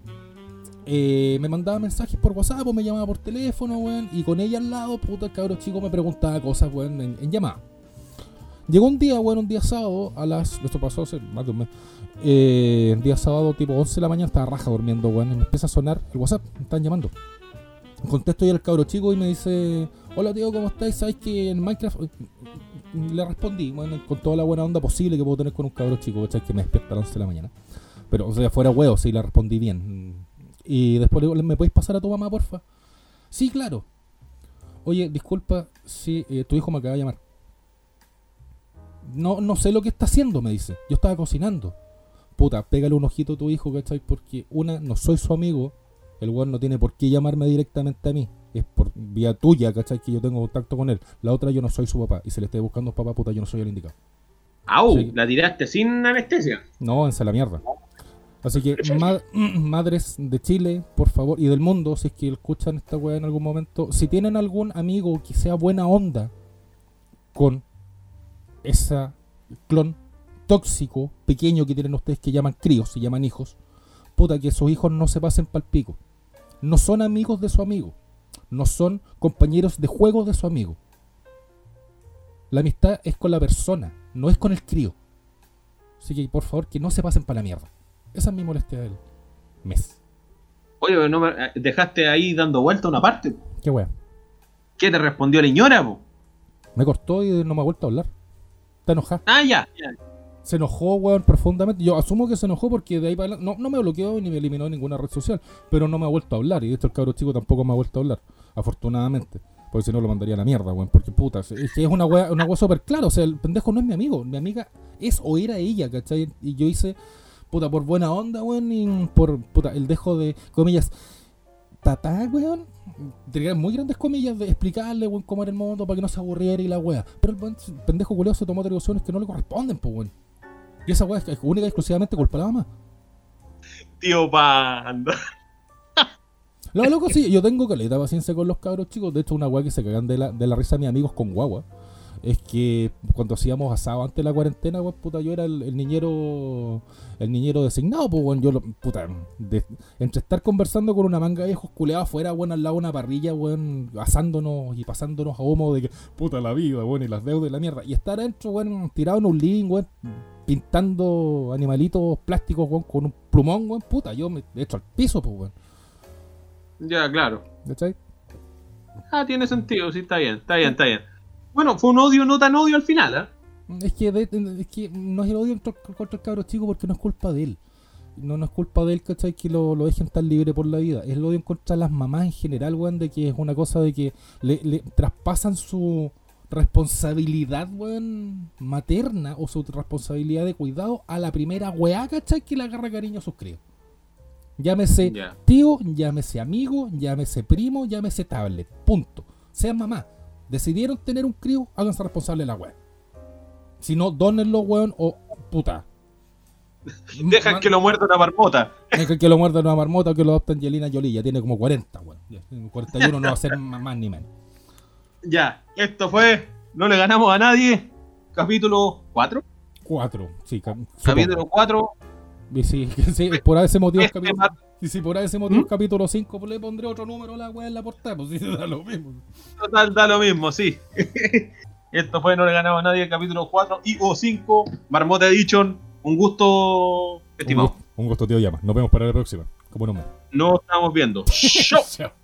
eh, me mandaba mensajes por WhatsApp o me llamaba por teléfono, weón, y con ella al lado, puta, el cabro chico me preguntaba cosas, weón, en, en llamada. Llegó un día, bueno, un día sábado, a las. Esto pasó hace más de un mes. Eh, un día sábado, tipo 11 de la mañana, estaba raja durmiendo, weón. Y me empieza a sonar el WhatsApp, me están llamando. Contesto ya al cabro chico y me dice: Hola tío, ¿cómo estáis? ¿Sabes que en Minecraft.? Le respondí, bueno, con toda la buena onda posible que puedo tener con un cabro chico, ¿cachai? Que me despierta a las 11 de la mañana. Pero, o sea, fuera huevo, sí, le respondí bien. Y después le digo: ¿Me podéis pasar a tu mamá, porfa? Sí, claro. Oye, disculpa, si tu hijo me acaba de llamar. No, no sé lo que está haciendo, me dice. Yo estaba cocinando. Puta, pégale un ojito a tu hijo, ¿cachai? Porque una, no soy su amigo. El weón no tiene por qué llamarme directamente a mí. Es por vía tuya, ¿cachai? Que yo tengo contacto con él. La otra, yo no soy su papá. Y si le estoy buscando papá, puta, yo no soy el indicado. Au, la tiraste sin anestesia. No, en la mierda. Así que, ma- madres de Chile, por favor, y del mundo, si es que escuchan esta weá en algún momento, si tienen algún amigo que sea buena onda con esa clon tóxico, pequeño que tienen ustedes que llaman críos, se llaman hijos, puta, que sus hijos no se pasen pal pico. No son amigos de su amigo. No son compañeros de juego de su amigo. La amistad es con la persona, no es con el crío. Así que por favor que no se pasen para la mierda. Esa es mi molestia del mes. Oye, pero no me- eh, dejaste ahí dando vuelta una parte. Qué wea. ¿Qué te respondió la ñora, po? Me cortó y no me ha vuelto a hablar. Está enojada. Ah, ya. ya. Se enojó, weón, profundamente. Yo asumo que se enojó porque de ahí para adelante. No, no me bloqueó ni me eliminó de ninguna red social. Pero no me ha vuelto a hablar. Y de hecho el cabro chico tampoco me ha vuelto a hablar. Afortunadamente. Porque si no lo mandaría a la mierda, weón. Porque puta, es que es una wea, una súper clara. O sea, el pendejo no es mi amigo. Mi amiga es o era ella, ¿cachai? Y yo hice, puta, por buena onda, weón. Y por, puta, el dejo de, comillas, tatá, weón. Tenía muy grandes comillas de explicarle, weón, cómo era el mundo para que no se aburriera y la wea. Pero el weón, pendejo culeo se tomó atribuciones que no le corresponden, pues, weón. Y esa wea es única y exclusivamente culpa de la mamá. Tío Panda. Lo loco sí, yo tengo caleta de paciencia con los cabros chicos. De hecho, una weá que se cagan de la, de la risa mis amigos con guagua. Es que cuando hacíamos asado antes de la cuarentena, weón, puta, yo era el, el niñero el niñero designado, pues, weón, yo, lo, puta, de- entre estar conversando con una manga de viejos culeados afuera, weón, al lado de una parrilla, weón, asándonos y pasándonos a humo de que, puta, la vida, weón, y las deudas y la mierda. Y estar adentro, weón, tirado en un living, weón, pintando animalitos plásticos, weón, con un plumón, weón, puta, yo me echo al piso, pues, weón, Ya, claro. ¿cachai? Ah, tiene sentido, sí, está bien, está bien, está bien. Bueno, fue un odio no tan odio al final, ¿eh? Es que, es que no es el odio contra, el cabro chico porque no es culpa de él. No, no es culpa de él, ¿cachai? Que lo, lo dejen tan libre por la vida. Es el odio contra las mamás en general, weón, de que es una cosa de que le, le traspasan su responsabilidad, weón, materna o su responsabilidad de cuidado a la primera weá, ¿cachai? Que le agarra cariño a sus críos. Llámese tío, llámese amigo, llámese primo, llámese tablet. Punto. Sean mamá. Decidieron tener un crío, háganse responsable de la weá. Si no, donenlo, weón, o puta. Dejan que lo muerda una marmota. Dejan que lo muerda una marmota o que lo adopta Angelina Jolie. Ya tiene como 40, weón. Ya, 41 no va a ser más ni menos. Ya, esto fue No le ganamos a nadie. Capítulo 4. 4, sí. ca- Capítulo supongo. 4. Y sí, sí, por ese motivo, Este capítulo, y si por ese motivo, ¿Mm? capítulo 5, pues le pondré otro número a la weá en la portada. Pues sí, da lo mismo. Total, da lo mismo, sí. Esto fue No le ganamos a nadie, capítulo 4 y o 5. Marmota Edition. Un gusto, Un estimado. gusto, un gusto, tío Llama. Nos vemos para la próxima. Como no. Nos estamos viendo. Chao.